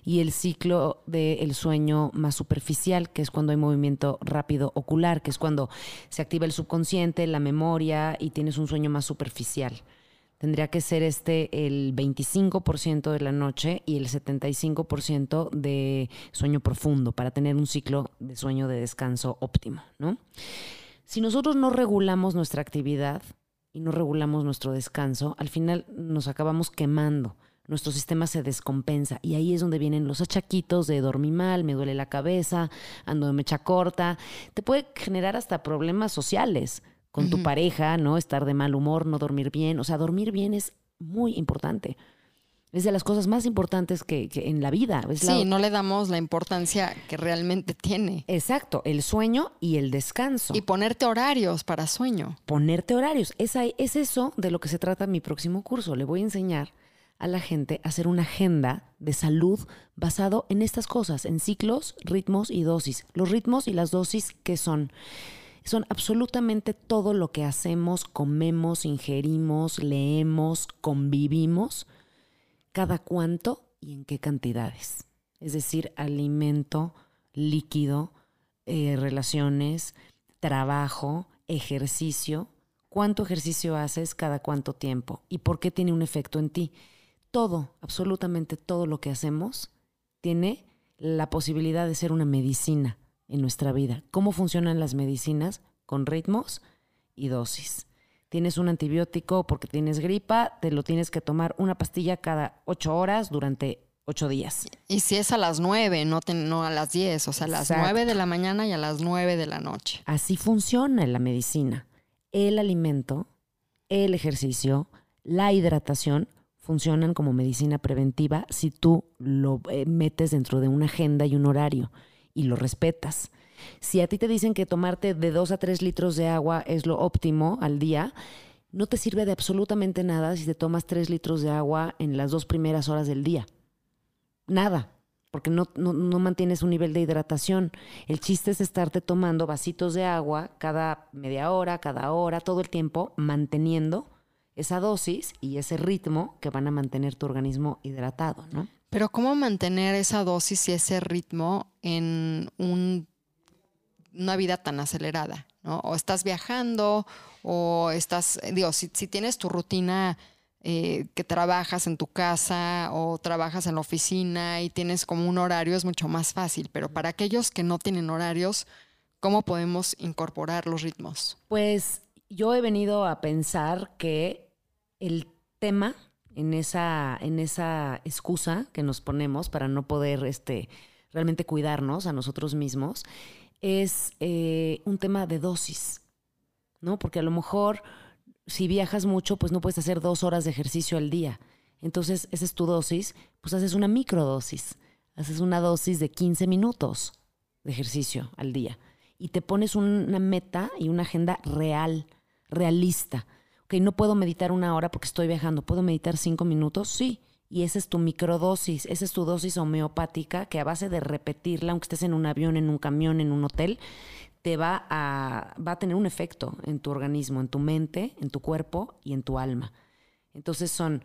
y el ciclo del sueño más superficial, que es cuando hay movimiento rápido ocular, que es cuando se activa el subconsciente, la memoria y tienes un sueño más superficial. Tendría que ser este el 25% de la noche y el 75% de sueño profundo para tener un ciclo de sueño de descanso óptimo, ¿no? Si nosotros no regulamos nuestra actividad y no regulamos nuestro descanso, al final nos acabamos quemando. Nuestro sistema se descompensa y ahí es donde vienen los achaquitos de dormir mal, me duele la cabeza, ando de mecha corta. Te puede generar hasta problemas sociales con tu pareja, ¿no? Estar de mal humor, no dormir bien. O sea, dormir bien es muy importante. Es de las cosas más importantes que, que en la vida. Es la- Sí, no le damos la importancia que realmente tiene. Exacto, el sueño y el descanso. Y ponerte horarios para sueño. ponerte horarios. Es, es eso de lo que se trata mi próximo curso. Le voy a enseñar a la gente a hacer una agenda de salud basado en estas cosas, en ciclos, ritmos y dosis. Los ritmos y las dosis, ¿qué son? Son absolutamente todo lo que hacemos, comemos, ingerimos, leemos, convivimos, cada cuánto y en qué cantidades. Es decir, alimento, líquido, eh, relaciones, trabajo, ejercicio. ¿Cuánto ejercicio haces cada cuánto tiempo? ¿Y por qué tiene un efecto en ti? Todo, absolutamente todo lo que hacemos tiene la posibilidad de ser una medicina en nuestra vida. ¿Cómo funcionan las medicinas? Con ritmos y dosis. Tienes un antibiótico porque tienes gripa, te lo tienes que tomar una pastilla cada ocho horas durante ocho días. Y si es a las nueve, no, te- no a las diez, o sea, a las Exacto. nueve de la mañana y a las nueve de la noche. Así funciona la medicina. El alimento, el ejercicio, la hidratación funcionan como medicina preventiva si tú lo eh, metes dentro de una agenda y un horario y lo respetas. Si a ti te dicen que tomarte de 2 a 3 litros de agua es lo óptimo al día, no te sirve de absolutamente nada si te tomas 3 litros de agua en las dos primeras horas del día. Nada, porque no, no, no mantienes un nivel de hidratación. El chiste es estarte tomando vasitos de agua cada media hora, cada hora, todo el tiempo, manteniendo esa dosis y ese ritmo que van a mantener tu organismo hidratado, ¿no? Pero ¿cómo mantener esa dosis y ese ritmo en un- una vida tan acelerada? ¿no? O estás viajando o estás, digo, si, si tienes tu rutina eh, que trabajas en tu casa o trabajas en la oficina y tienes como un horario, es mucho más fácil. Pero para aquellos que no tienen horarios, ¿cómo podemos incorporar los ritmos? Pues yo he venido a pensar que el tema en esa, en esa excusa que nos ponemos para no poder este, realmente cuidarnos a nosotros mismos es eh, un tema de dosis, ¿no? Porque a lo mejor si viajas mucho, pues no puedes hacer dos horas de ejercicio al día. Entonces, esa es tu dosis, pues haces una microdosis. Haces una dosis de 15 minutos de ejercicio al día. Y te pones una meta y una agenda real, realista. Ok, no puedo meditar una hora porque estoy viajando. ¿Puedo meditar cinco minutos? Sí. Y esa es tu microdosis, esa es tu dosis homeopática que a base de repetirla, aunque estés en un avión, en un camión, en un hotel, te va a, va a tener un efecto en tu organismo, en tu mente, en tu cuerpo y en tu alma. Entonces son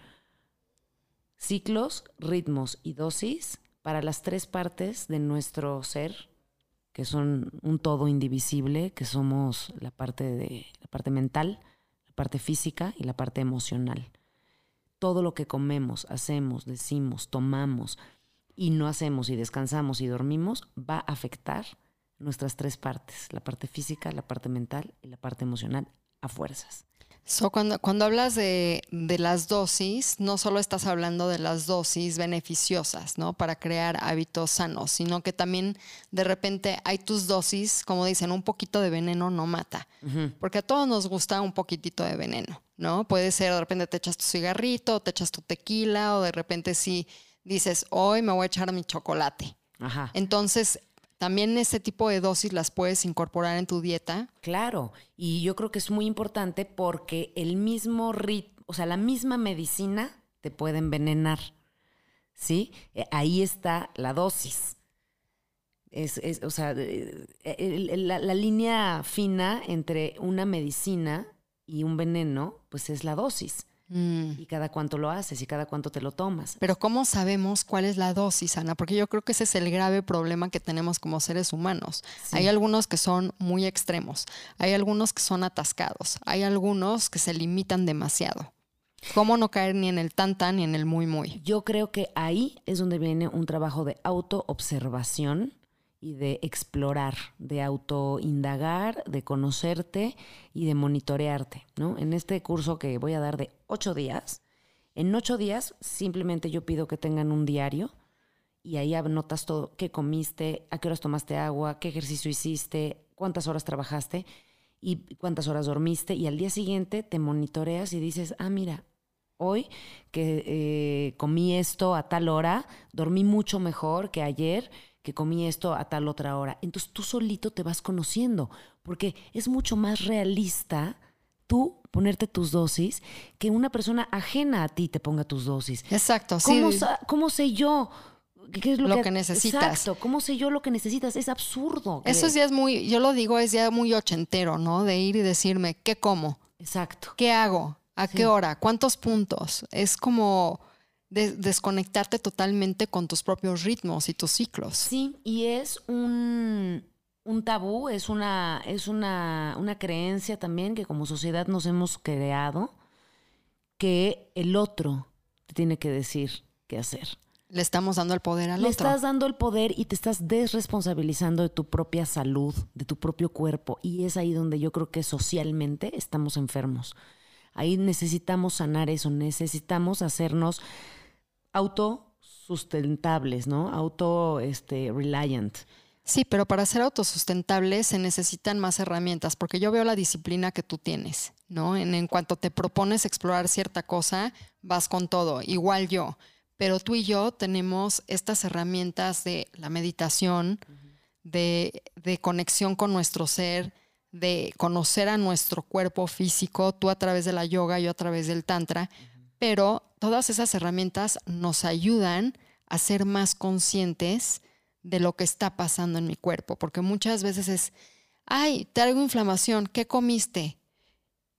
ciclos, ritmos y dosis para las tres partes de nuestro ser, que son un todo indivisible, que somos la parte de la parte mental, la parte física y la parte emocional. Todo lo que comemos, hacemos, decimos, tomamos y no hacemos y descansamos y dormimos va a afectar nuestras tres partes, la parte física, la parte mental y la parte emocional a fuerzas. So, cuando, cuando hablas de, de las dosis, no solo estás hablando de las dosis beneficiosas, ¿no? Para crear hábitos sanos, sino que también de repente hay tus dosis, como dicen, un poquito de veneno no mata. Porque a todos nos gusta un poquitito de veneno, ¿no? Puede ser de repente te echas tu cigarrito, te echas tu tequila, o de repente sí dices, hoy me voy a echar mi chocolate. Ajá. Entonces, también ese tipo de dosis las puedes incorporar en tu dieta. Claro, y yo creo que es muy importante porque el mismo ritmo, o sea, la misma medicina te puede envenenar, ¿sí? Eh, Ahí está la dosis. Es, es, o sea, eh, la, la línea fina entre una medicina y un veneno, pues es la dosis. Y cada cuánto lo haces y cada cuánto te lo tomas. Pero ¿cómo sabemos cuál es la dosis, Ana? Porque yo creo que ese es el grave problema que tenemos como seres humanos. Sí. Hay algunos que son muy extremos, hay algunos que son atascados, hay algunos que se limitan demasiado. ¿Cómo no caer ni en el tan tan ni en el muy muy? Yo creo que ahí es donde viene un trabajo de autoobservación y de explorar, de autoindagar, de conocerte y de monitorearte, ¿no? En este curso que voy a dar de ocho días, en ocho días simplemente yo pido que tengan un diario y ahí anotas todo, qué comiste, a qué horas tomaste agua, qué ejercicio hiciste, cuántas horas trabajaste y cuántas horas dormiste y al día siguiente te monitoreas y dices, ah, mira, hoy que eh, comí esto a tal hora, dormí mucho mejor que ayer que comí esto a tal otra hora. Entonces tú solito te vas conociendo, porque es mucho más realista tú ponerte tus dosis que una persona ajena a ti te ponga tus dosis. Exacto, sí. ¿Cómo, sa- cómo sé yo? ¿Qué es Lo que necesitas. Exacto, ¿cómo sé yo lo que necesitas? Es absurdo. que- Eso ya es muy, yo lo digo, es ya muy ochentero, ¿no? De ir y decirme, ¿qué como? Exacto. ¿Qué hago? ¿A Sí. qué hora? ¿Cuántos puntos? Es como de- desconectarte totalmente con tus propios ritmos y tus ciclos. Sí, y es un, un tabú, es una, es una, una creencia también que como sociedad nos hemos creado que el otro te tiene que decir qué hacer. Le estamos dando el poder al Le otro. estás dando el poder y te estás desresponsabilizando de tu propia salud, de tu propio cuerpo. Y es ahí donde yo creo que socialmente estamos enfermos. Ahí necesitamos sanar eso, necesitamos hacernos autosustentables, ¿no? Auto este, reliant. Sí, pero para ser autosustentable se necesitan más herramientas, porque yo veo la disciplina que tú tienes, ¿no? En, en cuanto te propones explorar cierta cosa, vas con todo, igual yo. Pero tú y yo tenemos estas herramientas de la meditación, de, de conexión con nuestro ser, de conocer a nuestro cuerpo físico, tú a través de la yoga, yo a través del tantra, pero todas esas herramientas nos ayudan a ser más conscientes de lo que está pasando en mi cuerpo, porque muchas veces es, ay, traigo inflamación, ¿qué comiste?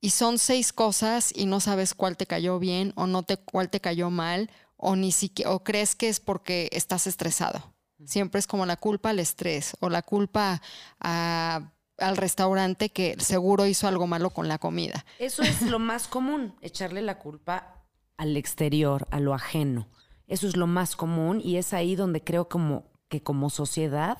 Y son seis cosas y no sabes cuál te cayó bien o no te cuál te cayó mal o ni siquiera o crees que es porque estás estresado. Siempre es como la culpa al estrés o la culpa a- al restaurante que seguro hizo algo malo con la comida. Eso es lo más común, echarle la culpa al exterior, a lo ajeno. Eso es lo más común y es ahí donde creo como que como sociedad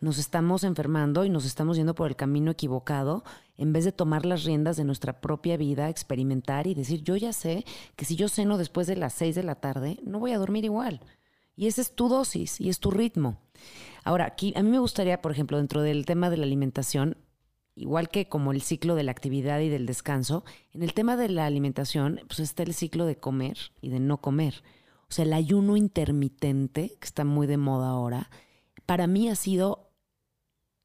nos estamos enfermando y nos estamos yendo por el camino equivocado en vez de tomar las riendas de nuestra propia vida, experimentar y decir, yo ya sé que si yo ceno después de las 6 de la tarde, no voy a dormir igual. Y esa es tu dosis y es tu ritmo. Ahora, aquí a mí me gustaría, por ejemplo, dentro del tema de la alimentación, igual que como el ciclo de la actividad y del descanso, en el tema de la alimentación, pues está el ciclo de comer y de no comer. O sea, el ayuno intermitente, que está muy de moda ahora, para mí ha sido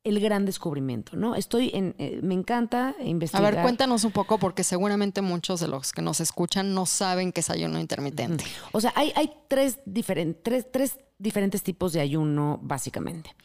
el gran descubrimiento, ¿no? Estoy en, eh, me encanta A investigar. ver, cuéntanos un poco porque seguramente muchos de los que nos escuchan no saben qué es ayuno intermitente. O sea, hay, hay tres, tres, tres diferentes tipos de ayuno, básicamente.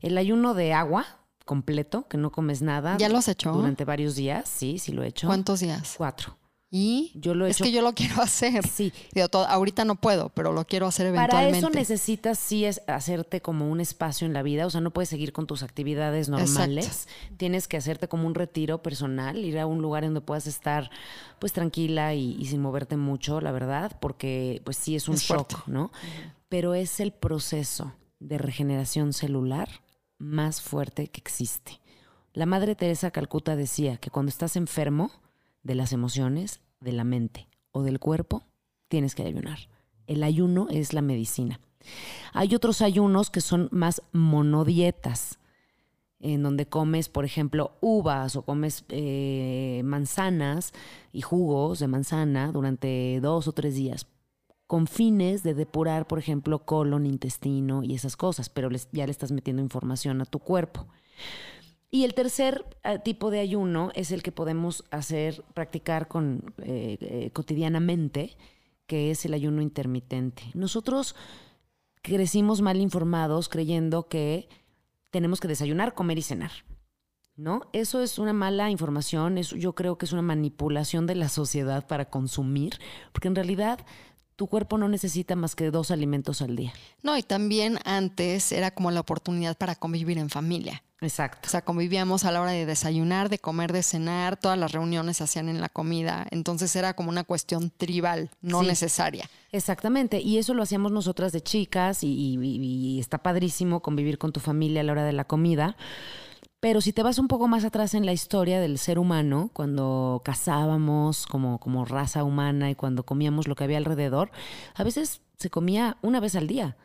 El ayuno de agua completo, que no comes nada. ¿Ya lo has hecho? Durante varios días, sí, sí lo he hecho. ¿Cuántos días? Cuatro. Y Yo lo he es hecho- que yo lo quiero [LAUGHS] hacer. Sí. Digo, to- ahorita no puedo, pero lo quiero hacer Para eventualmente. eso necesitas sí es hacerte como un espacio en la vida, o sea, no puedes seguir con tus actividades normales. Tienes que hacerte como un retiro personal, ir a un lugar donde puedas estar pues tranquila y, y sin moverte mucho, la verdad, porque pues sí es un Es shock, fuerte. ¿no? Pero es el proceso de regeneración celular más fuerte que existe. La madre Teresa Calcuta decía que cuando estás enfermo de las emociones, de la mente o del cuerpo, tienes que ayunar. El ayuno es la medicina. Hay otros ayunos que son más monodietas, en donde comes, por ejemplo, uvas o comes eh, manzanas y jugos de manzana durante dos o tres días, con fines de depurar, por ejemplo, colon, intestino y esas cosas, pero ya le estás metiendo información a tu cuerpo. Y el tercer eh, tipo de ayuno es el que podemos hacer, practicar con, eh, eh, cotidianamente, que es el ayuno intermitente. Nosotros crecimos mal informados creyendo que tenemos que desayunar, comer y cenar. ¿No? Eso es una mala información, yo creo que es una manipulación de la sociedad para consumir, porque en realidad tu cuerpo no necesita más que dos alimentos al día. No, y también antes era como la oportunidad para convivir en familia. Exacto. O sea, convivíamos a la hora de desayunar, de comer, de cenar, todas las reuniones se hacían en la comida, entonces era como una cuestión tribal, no Sí. necesaria. Exactamente, y eso lo hacíamos nosotras de chicas y, y- y está padrísimo convivir con tu familia a la hora de la comida. Pero si te vas un poco más atrás en la historia del ser humano, cuando cazábamos como, como raza humana y cuando comíamos lo que había alrededor, a veces se comía una vez al día.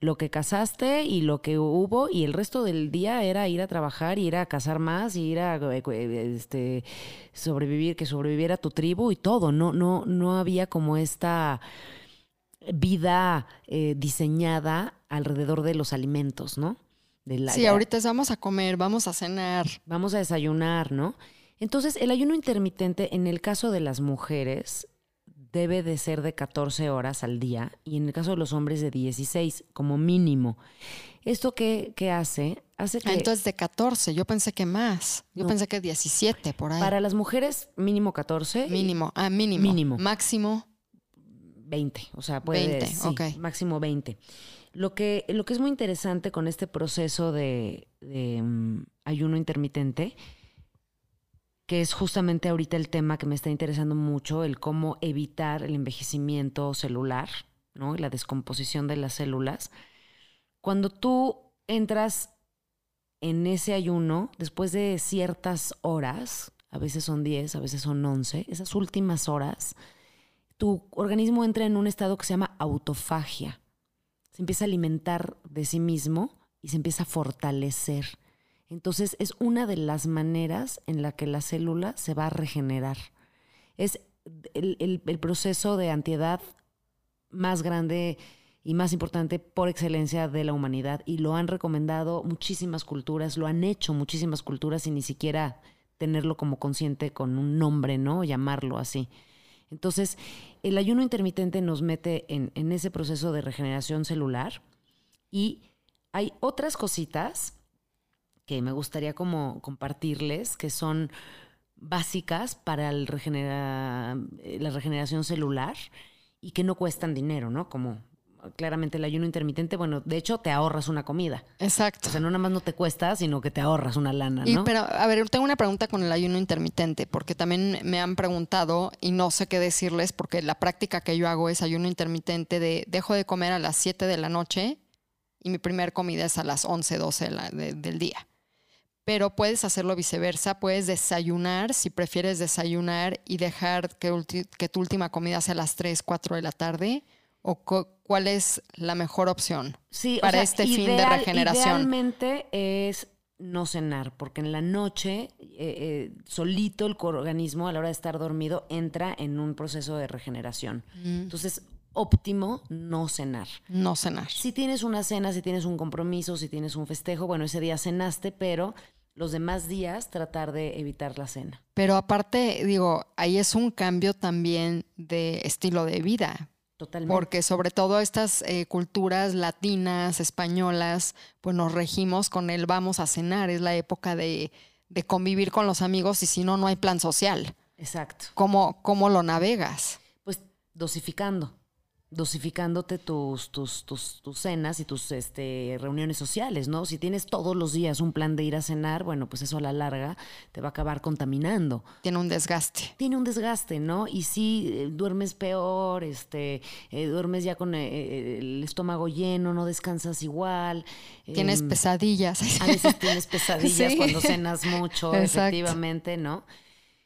lo que cazaste y lo que hubo y el resto del día era ir a trabajar, ir a cazar más, y ir a eh, este, sobrevivir, que sobreviviera tu tribu y todo. No, no, no había como esta vida eh, diseñada alrededor de los alimentos, ¿no? Sí, ahorita es vamos a comer, vamos a cenar. vamos a desayunar, ¿no? Entonces, el ayuno intermitente, en el caso de las mujeres, debe de ser de 14 horas al día y en el caso de los hombres de 16 como mínimo. ¿Esto qué, qué hace? Hace que Ah, Entonces de 14, yo pensé que más. Yo No. pensé que 17 por ahí. para las mujeres mínimo 14 y mínimo, ah, mínimo. Mínimo. Máximo. 20, o sea, puede 20, sí, ok. máximo 20. Lo que, lo que es muy interesante con este proceso de, mm, ayuno intermitente, que es justamente ahorita el tema que me está interesando mucho, el cómo evitar el envejecimiento celular, ¿no? Y la descomposición de las células. Cuando tú entras en ese ayuno, después de ciertas horas, a veces son 10, a veces son 11, esas últimas horas, tu organismo entra en un estado que se llama autofagia. Se empieza a alimentar de sí mismo y se empieza a fortalecer. Entonces es una de las maneras en la que la célula se va a regenerar. Es el, el- proceso de antiedad más grande y más importante por excelencia de la humanidad y lo han recomendado muchísimas culturas, lo han hecho muchísimas culturas sin ni siquiera tenerlo como consciente con un nombre, ¿no? Llamarlo así. Entonces, el ayuno intermitente nos mete en, ese proceso de regeneración celular y hay otras cositas que me gustaría como compartirles que son básicas para eh, la regeneración celular y que no cuestan dinero, ¿no? Como claramente el ayuno intermitente, bueno, de hecho te ahorras una comida. Exacto. O sea, no nada más no te cuesta, sino que te ahorras una lana, Y ¿no? pero, a ver, tengo una pregunta con el ayuno intermitente, porque también me han preguntado y no sé qué decirles, porque la práctica que yo hago es ayuno intermitente de dejo de comer a las 7 de la noche y mi primer comida es a las 11, 12 de la- de- del día. Pero puedes hacerlo viceversa, puedes desayunar si prefieres desayunar y dejar que, que tu última comida sea a las 3, 4 de la tarde, o cuál es la mejor opción. Sí, o para sea, este fin de regeneración. Idealmente es no cenar, porque en la noche eh, eh, solito el organismo a la hora de estar dormido entra en un proceso de regeneración. Entonces, óptimo no cenar. No cenar. Si tienes una cena, si tienes un compromiso, si tienes un festejo, bueno, ese día cenaste, pero los demás días tratar de evitar la cena. Pero aparte, digo, ahí es un cambio también de estilo de vida, Totalmente. porque sobre todo estas eh, culturas latinas, españolas, pues nos regimos con el vamos a cenar, es la época de, de convivir con los amigos y si no, no hay plan social. Exacto. ¿Cómo, cómo lo navegas? Pues dosificando, dosificándote tus, tus, tus, tus cenas y tus este, reuniones sociales, ¿no? Si tienes todos los días un plan de ir a cenar, bueno, pues eso a la larga te va a acabar contaminando. Tiene un desgaste. Tiene un desgaste, ¿no? Y sí, eh, duermes peor, este, eh, duermes ya con eh, el estómago lleno, no descansas igual. Tienes em, pesadillas. a veces tienes pesadillas [LAUGHS] Sí. cuando cenas mucho, Exacto. efectivamente, ¿no?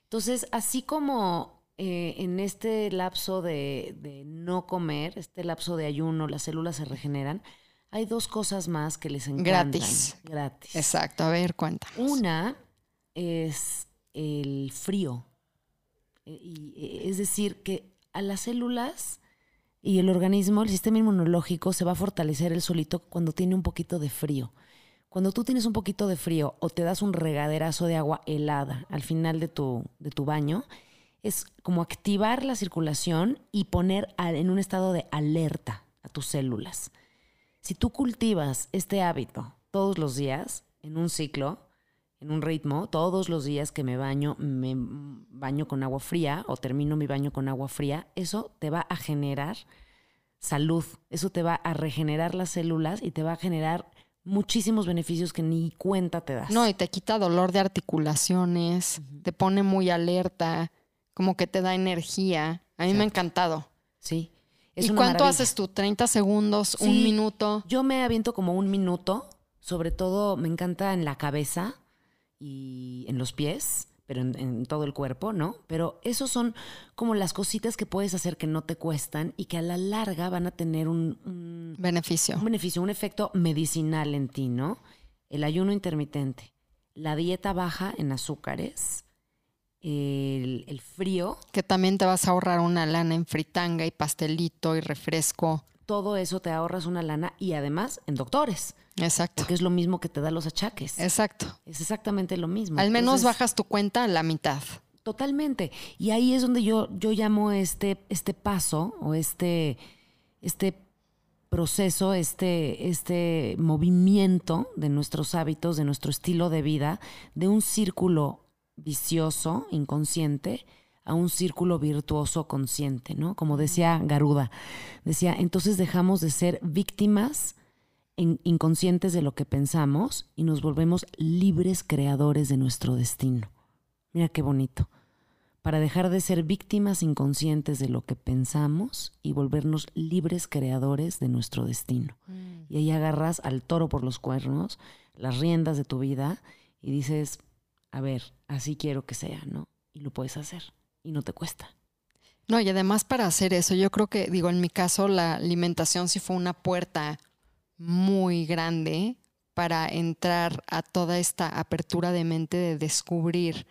Entonces, así como eh, en este lapso de, de no comer, este lapso de ayuno, las células se regeneran, hay dos cosas más que les encantan. Gratis. Gratis. Exacto, a ver, cuéntanos. Una es el frío. Eh, y, eh, es decir, que a las células y el organismo, el sistema inmunológico se va a fortalecer el solito cuando tiene un poquito de frío. Cuando tú tienes un poquito de frío o te das un regaderazo de agua helada al final de tu, de tu baño, es como activar la circulación y poner en un estado de alerta a tus células. Si tú cultivas este hábito todos los días, en un ciclo, en un ritmo, todos los días que me baño, me baño con agua fría o termino mi baño con agua fría, eso te va a generar salud, eso te va a regenerar las células y te va a generar muchísimos beneficios que ni cuenta te das. No, y te quita dolor de articulaciones, te pone muy alerta, como que te da energía. A mí me ha encantado. sí. Es ¿Y una cuánto maravilla. haces tú? ¿30 segundos? ¿Un minuto? Yo me aviento como un minuto, sobre todo me encanta en la cabeza y en los pies, pero en, en todo el cuerpo, ¿no? Pero esos son como las cositas que puedes hacer que no te cuestan y que a la larga van a tener un, un- Beneficio. un beneficio, un efecto medicinal en ti, ¿no? El ayuno intermitente, la dieta baja en azúcares, el, el frío, Que también te vas a ahorrar una lana en fritanga y pastelito y refresco. todo eso te ahorras una lana y además en doctores, Exacto. porque es lo mismo que te da los achaques. Exacto. Es exactamente lo mismo. Al menos Entonces, bajas tu cuenta a la mitad. Totalmente. Y ahí es donde yo, yo llamo este, este paso o este, este proceso, este, este movimiento de nuestros hábitos, de nuestro estilo de vida, de un círculo vicioso, inconsciente, a un círculo virtuoso consciente, ¿no? Como decía Garuda, decía, entonces dejamos de ser víctimas in- inconscientes de lo que pensamos y nos volvemos libres creadores de nuestro destino. Mira qué bonito. Para dejar de ser víctimas inconscientes de lo que pensamos y volvernos libres creadores de nuestro destino. Y ahí agarras al toro por los cuernos, las riendas de tu vida y dices, a ver, así quiero que sea, ¿no? Y lo puedes hacer y no te cuesta. No, y además para hacer eso, yo creo que, digo, en mi caso, la alimentación sí fue una puerta muy grande para entrar a toda esta apertura de mente de descubrir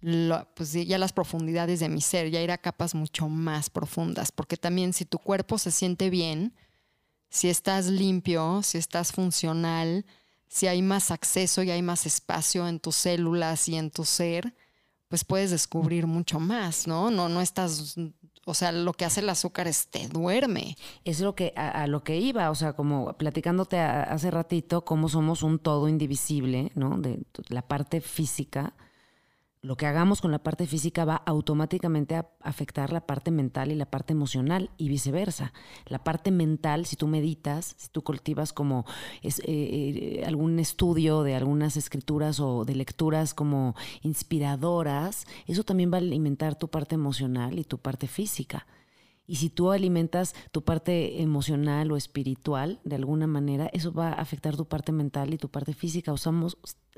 lo- pues ya las profundidades de mi ser, ya ir a capas mucho más profundas, porque también si tu cuerpo se siente bien, si estás limpio, si estás funcional, si hay más acceso y hay más espacio en tus células y en tu ser, pues puedes descubrir mucho más, ¿no? No, no estás, o sea, lo que hace el azúcar es te duerme. Es lo que a, lo que iba, o sea, como platicándote a- hace ratito, cómo somos un todo indivisible, ¿no? De la parte física. Lo que hagamos con la parte física va automáticamente a afectar la parte mental y la parte emocional y viceversa. La parte mental, si tú meditas, si tú cultivas como eh, eh, algún estudio de algunas escrituras o de lecturas como inspiradoras, eso también va a alimentar tu parte emocional y tu parte física. Y si tú alimentas tu parte emocional o espiritual de alguna manera, eso va a afectar tu parte mental y tu parte física. Usamos,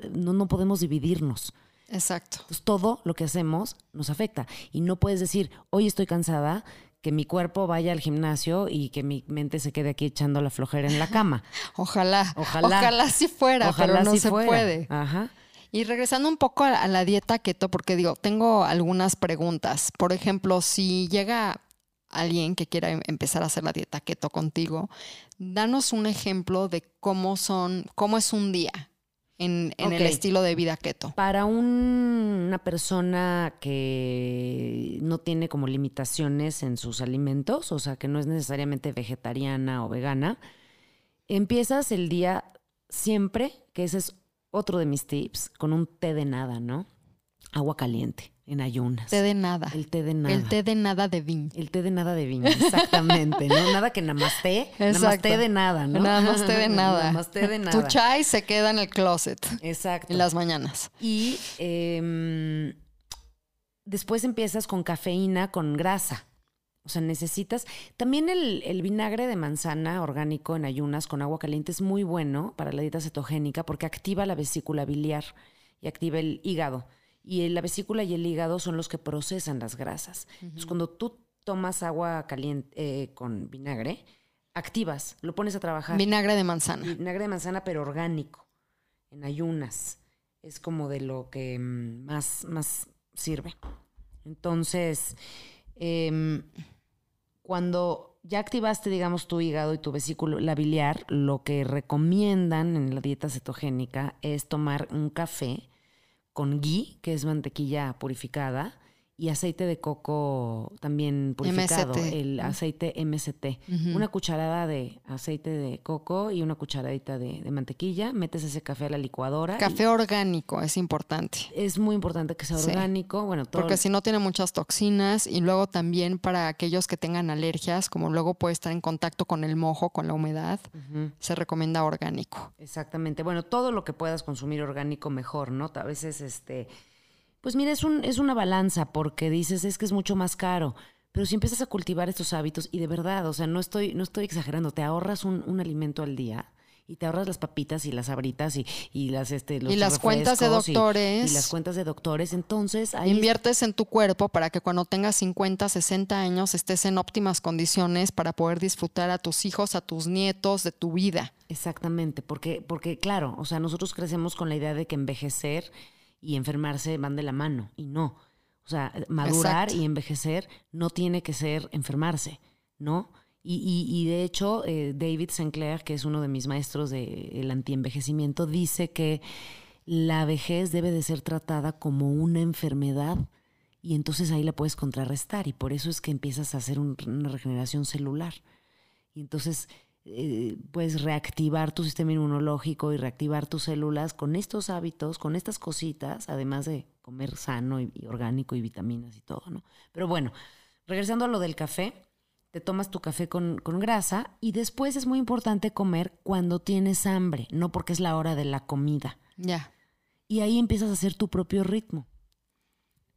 no, no podemos dividirnos. Exacto. Entonces, todo lo que hacemos nos afecta. Y no puedes decir, hoy estoy cansada, que mi cuerpo vaya al gimnasio y que mi mente se quede aquí echando la flojera en la cama. [LAUGHS] Ojalá. Ojalá. Ojalá sí fuera, Ojalá pero no sí se fuera. puede. Ajá. Y regresando un poco a, a la dieta keto, porque digo, tengo algunas preguntas. Por ejemplo, si llega alguien que quiera em- empezar a hacer la dieta keto contigo, danos un ejemplo de cómo son, cómo es un día en, en el estilo de vida keto. Para un- una persona que no tiene como limitaciones en sus alimentos, o sea, que no es necesariamente vegetariana o vegana, empiezas el día siempre, que ese es otro de mis tips, con un té de nada, ¿no? Agua caliente, en ayunas. Té de nada. El té de nada. El té de nada de vin. El té de nada de vino, exactamente, ¿no? Nada que namaste, Exacto. namaste de nada, ¿no? [LAUGHS] Té de nada. Namaste de Tu nada. chai se queda en el closet Exacto. en las mañanas. Y em, después empiezas con cafeína, con grasa. O sea, necesitas. También el, el vinagre de manzana orgánico en ayunas con agua caliente es muy bueno para la dieta cetogénica porque activa la vesícula biliar y activa el hígado. Y la vesícula y el hígado son los que procesan las grasas. Entonces, cuando tú tomas agua caliente eh, con vinagre, activas, lo pones a trabajar. Vinagre de manzana. Vinagre de manzana, pero orgánico, en ayunas. Es como de lo que mm, más, más sirve. Entonces, em, cuando ya activaste, digamos, tu hígado y tu vesícula biliar, lo que recomiendan en la dieta cetogénica es tomar un café con ghee, que es mantequilla purificada, y aceite de coco también purificado, MST. el aceite MST. Una cucharada de aceite de coco y una cucharadita de, de mantequilla. Metes ese café a la licuadora. Café orgánico es importante. Es muy importante que sea Sí. orgánico. Bueno, todo Porque si no tiene muchas toxinas y luego también para aquellos que tengan alergias, como luego puede estar en contacto con el mojo, con la humedad, se recomienda orgánico. Exactamente. Bueno, todo lo que puedas consumir orgánico mejor, ¿no? A veces, este, pues mira, es, un, es una balanza porque dices, es que es mucho más caro. Pero si empiezas a cultivar estos hábitos, y de verdad, o sea, no estoy, no estoy exagerando, te ahorras un, un alimento al día Y te ahorras las papitas y las abritas y, y las este los Y las cuentas de y- doctores. Y, las cuentas de doctores. Entonces, ahí Inviertes en tu cuerpo para que cuando tengas 50, 60 años estés en óptimas condiciones para poder disfrutar a tus hijos, a tus nietos, de tu vida. Exactamente, porque, porque claro, o sea, nosotros crecemos con la idea de que envejecer y enfermarse van de la mano, y no. O sea, madurar Exacto. y envejecer no tiene que ser enfermarse, ¿no? Y, y- y de hecho, eh, David Sinclair, que es uno de mis maestros del antienvejecimiento, dice que la vejez debe de ser tratada como una enfermedad y entonces ahí la puedes contrarrestar y por eso es que empiezas a hacer un- una regeneración celular. Y entonces eh, puedes reactivar tu sistema inmunológico y reactivar tus células con estos hábitos, con estas cositas, además de comer sano y, y orgánico y vitaminas y todo, ¿no? Pero bueno, regresando a lo del café, te tomas tu café con, con grasa y después es muy importante comer cuando tienes hambre, no porque es la hora de la comida. Ya. Y ahí empiezas a hacer tu propio ritmo.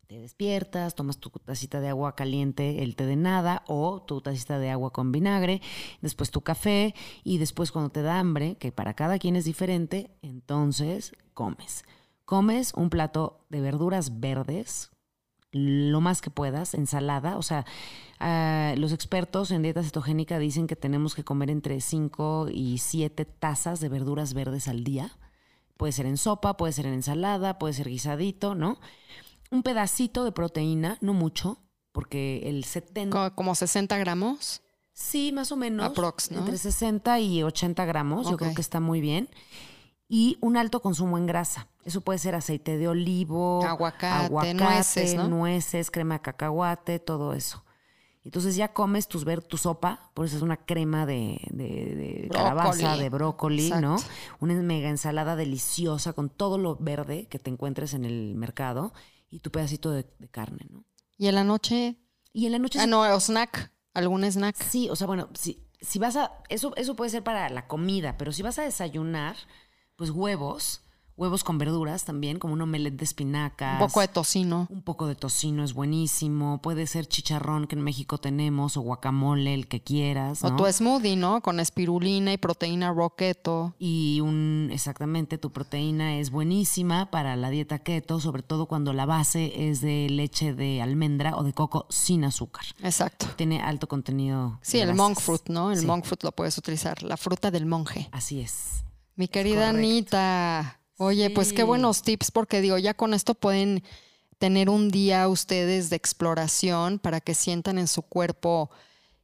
Te despiertas, tomas tu tacita de agua caliente, el té de nada, o tu tacita de agua con vinagre, después tu café, y después cuando te da hambre, que para cada quien es diferente, entonces comes. Comes un plato de verduras verdes, lo más que puedas, ensalada. O sea, ah, los expertos en dieta cetogénica dicen que tenemos que comer entre 5 y 7 tazas de verduras verdes al día. Puede ser en sopa, puede ser en ensalada, puede ser guisadito, ¿no? Un pedacito de proteína, no mucho, porque el 70... Co- Como 60 gramos. Sí, más o menos. Aprox, ¿no? Entre 60 y 80 gramos, yo creo que está muy bien. Y un alto consumo en grasa. Eso puede ser aceite de olivo, Aguacate, nueces, ¿no? nueces, crema de cacahuate, todo eso. Entonces ya comes tus ver tu sopa, por eso es una crema de, de, de calabaza, de brócoli, ¿no? Una mega ensalada deliciosa con todo lo verde que te encuentres en el mercado y tu pedacito de, de carne, ¿no? Y en la noche. Y en la noche Ah, no, o snack. ¿Algún snack? Sí, o sea, bueno, si, si vas a. Eso, eso puede ser para la comida, pero si vas a desayunar, pues huevos, huevos con verduras también, como un omelette de espinacas. Un poco de tocino. Un poco de tocino es buenísimo. Puede ser chicharrón que en México tenemos, o guacamole, el que quieras. O tu smoothie, ¿no? Con espirulina y proteína roqueto. Y un, exactamente, tu proteína es buenísima para la dieta keto, sobre todo cuando la base es de leche de almendra o de coco sin azúcar. Exacto. Tiene alto contenido. Sí, el monk fruit, ¿no? El Sí, monk fruit lo puedes utilizar. La fruta del monje. Así es. Mi querida correcto. Anita. Oye, pues qué buenos tips, porque digo, ya con esto pueden tener un día ustedes de exploración para que sientan en su cuerpo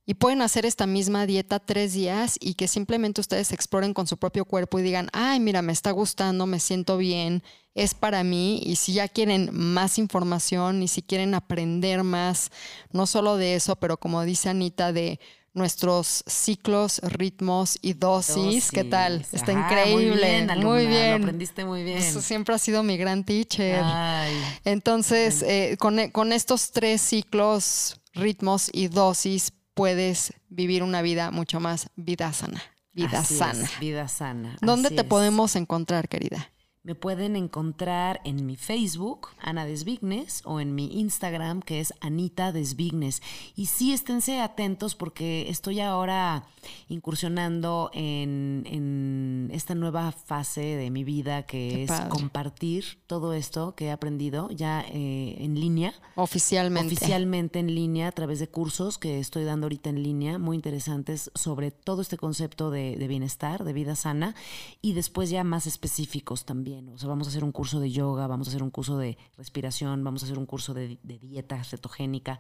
y pueden hacer esta misma dieta tres días y que simplemente ustedes exploren con su propio cuerpo y digan, ay, mira, me está gustando, me siento bien, es para mí. Y si ya quieren más información y si quieren aprender más, no solo de eso, pero como dice Anita, de nuestros ciclos, ritmos y dosis, ¿qué tal? Está Ajá, increíble. Muy bien, alumna, muy Lo aprendiste muy bien. Eso siempre ha sido mi gran teacher. Ay, Entonces, eh, con, con estos tres ciclos, ritmos y dosis, puedes vivir una vida mucho más vida sana. Vida así es, sana. vida sana. ¿Dónde así te es. podemos encontrar, querida? Me pueden encontrar en mi Facebook, Ana Desvignes, o en mi Instagram, que es Anita Desvignes. Y sí, esténse atentos porque estoy ahora incursionando en, en esta nueva fase de mi vida, que Qué es padre. compartir todo esto que he aprendido ya eh, en línea. Oficialmente. Oficialmente en línea a través de cursos que estoy dando ahorita en línea, muy interesantes sobre todo este concepto de, de bienestar, de vida sana, y después ya más específicos también. O sea, vamos a hacer un curso de yoga, vamos a hacer un curso de respiración, vamos a hacer un curso de, de dieta cetogénica,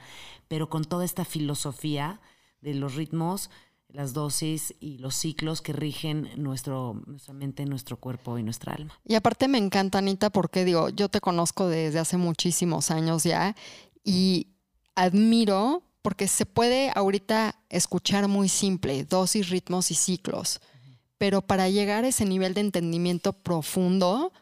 pero con toda esta filosofía de los ritmos, las dosis y los ciclos que rigen nuestro, nuestra mente, nuestro cuerpo y nuestra alma. Y aparte me encanta, Anita, porque digo, yo te conozco desde hace muchísimos años ya y admiro porque se puede ahorita escuchar muy simple, dosis, ritmos y ciclos, pero para llegar a ese nivel de entendimiento profundo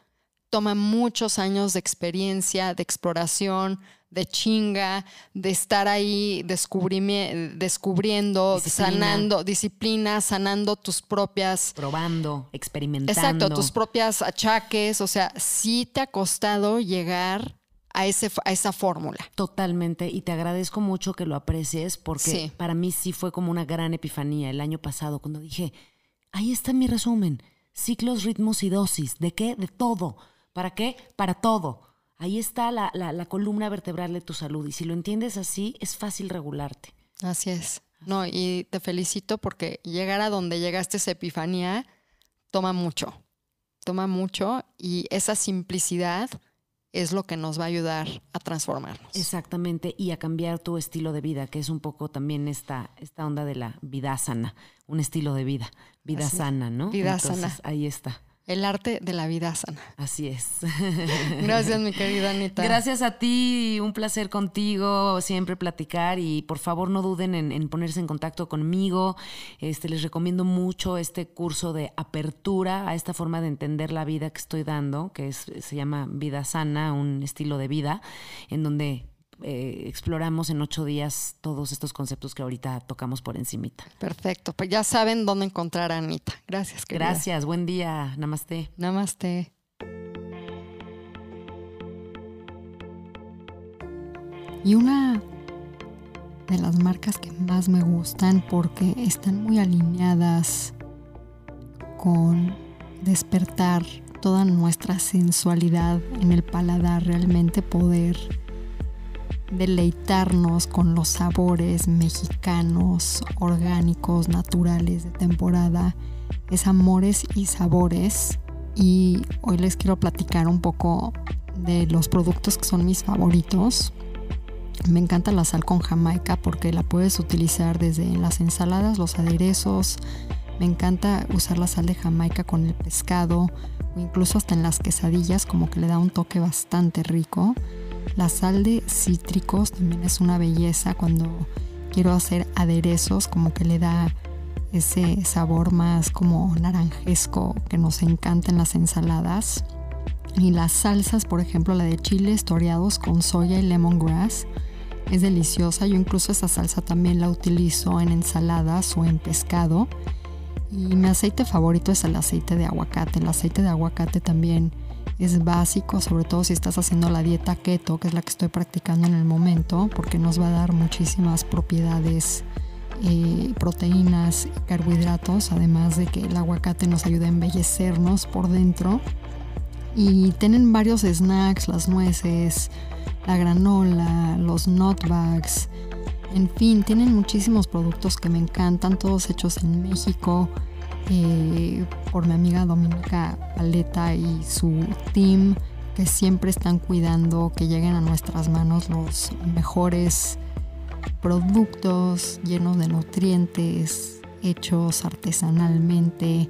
toma muchos años de experiencia, de exploración, de chinga, de estar ahí descubriendo, Disciplina. sanando, disciplina, sanando tus propias Probando, experimentando. Exacto, tus propias achaques, o sea, sí te ha costado llegar a, ese, a esa fórmula. Totalmente, y te agradezco mucho que lo aprecies porque Sí. para mí sí fue como una gran epifanía el año pasado cuando dije, ahí está mi resumen. ciclos, ritmos y dosis. ¿De qué? De todo. ¿Para qué? Para todo. Ahí está la, la, la columna vertebral de tu salud y si lo entiendes así, es fácil regularte. Así es. No, y te felicito porque llegar a donde llegaste esa epifanía toma mucho. Toma mucho y esa simplicidad es lo que nos va a ayudar a transformarnos. Exactamente, y a cambiar tu estilo de vida, que es un poco también esta, esta onda de la vida sana, un estilo de vida, vida Así sana, ¿no? Vida Entonces, sana. Ahí está. El arte de la vida sana. Así es. [LAUGHS] Gracias, mi querida Anita. Gracias a ti, un placer contigo, siempre platicar y por favor no duden en, en ponerse en contacto conmigo. Este, les recomiendo mucho este curso de apertura a esta forma de entender la vida que estoy dando, que es, se llama Vida Sana, un estilo de vida, en donde eh, exploramos en ocho días todos estos conceptos que ahorita tocamos por encimita. Perfecto. Pues ya saben dónde encontrar a Anita. Gracias, querida. Gracias, buen día, namaste. Namaste. Y una de las marcas que más me gustan porque están muy alineadas con despertar toda nuestra sensualidad en el paladar, realmente poder deleitarnos con los sabores mexicanos, orgánicos, naturales de temporada, es amores y sabores. Y hoy les quiero platicar un poco de los productos que son mis favoritos. Me encanta la sal con jamaica porque la puedes utilizar desde las ensaladas, los aderezos. Me encanta usar la sal de jamaica con el pescado o incluso hasta en las quesadillas como que le da un toque bastante rico. La sal de cítricos también es una belleza cuando quiero hacer aderezos, como que le da ese sabor más como naranjesco que nos encanta en las ensaladas. Y las salsas, por ejemplo, la de chiles toreados con soya y lemongrass, es deliciosa. Yo incluso esa salsa también la utilizo en ensaladas o en pescado. Y mi aceite favorito es el aceite de aguacate. El aceite de aguacate también es básico, sobre todo si estás haciendo la dieta keto, que es la que estoy practicando en el momento, porque nos va a dar muchísimas propiedades, eh, proteínas carbohidratos, además de que el aguacate nos ayuda a embellecernos por dentro. Y tienen varios snacks, las nueces, la granola, los nutbags, en fin, tienen muchísimos productos que me encantan, todos hechos en México por mi amiga Dominica Paleta y su team que siempre están cuidando que lleguen a nuestras manos los mejores productos llenos de nutrientes, hechos artesanalmente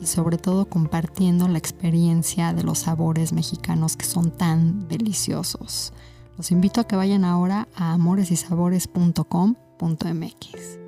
y sobre todo compartiendo la experiencia de los sabores mexicanos que son tan deliciosos. Los invito a que vayan ahora a amoresysabores.com.mx.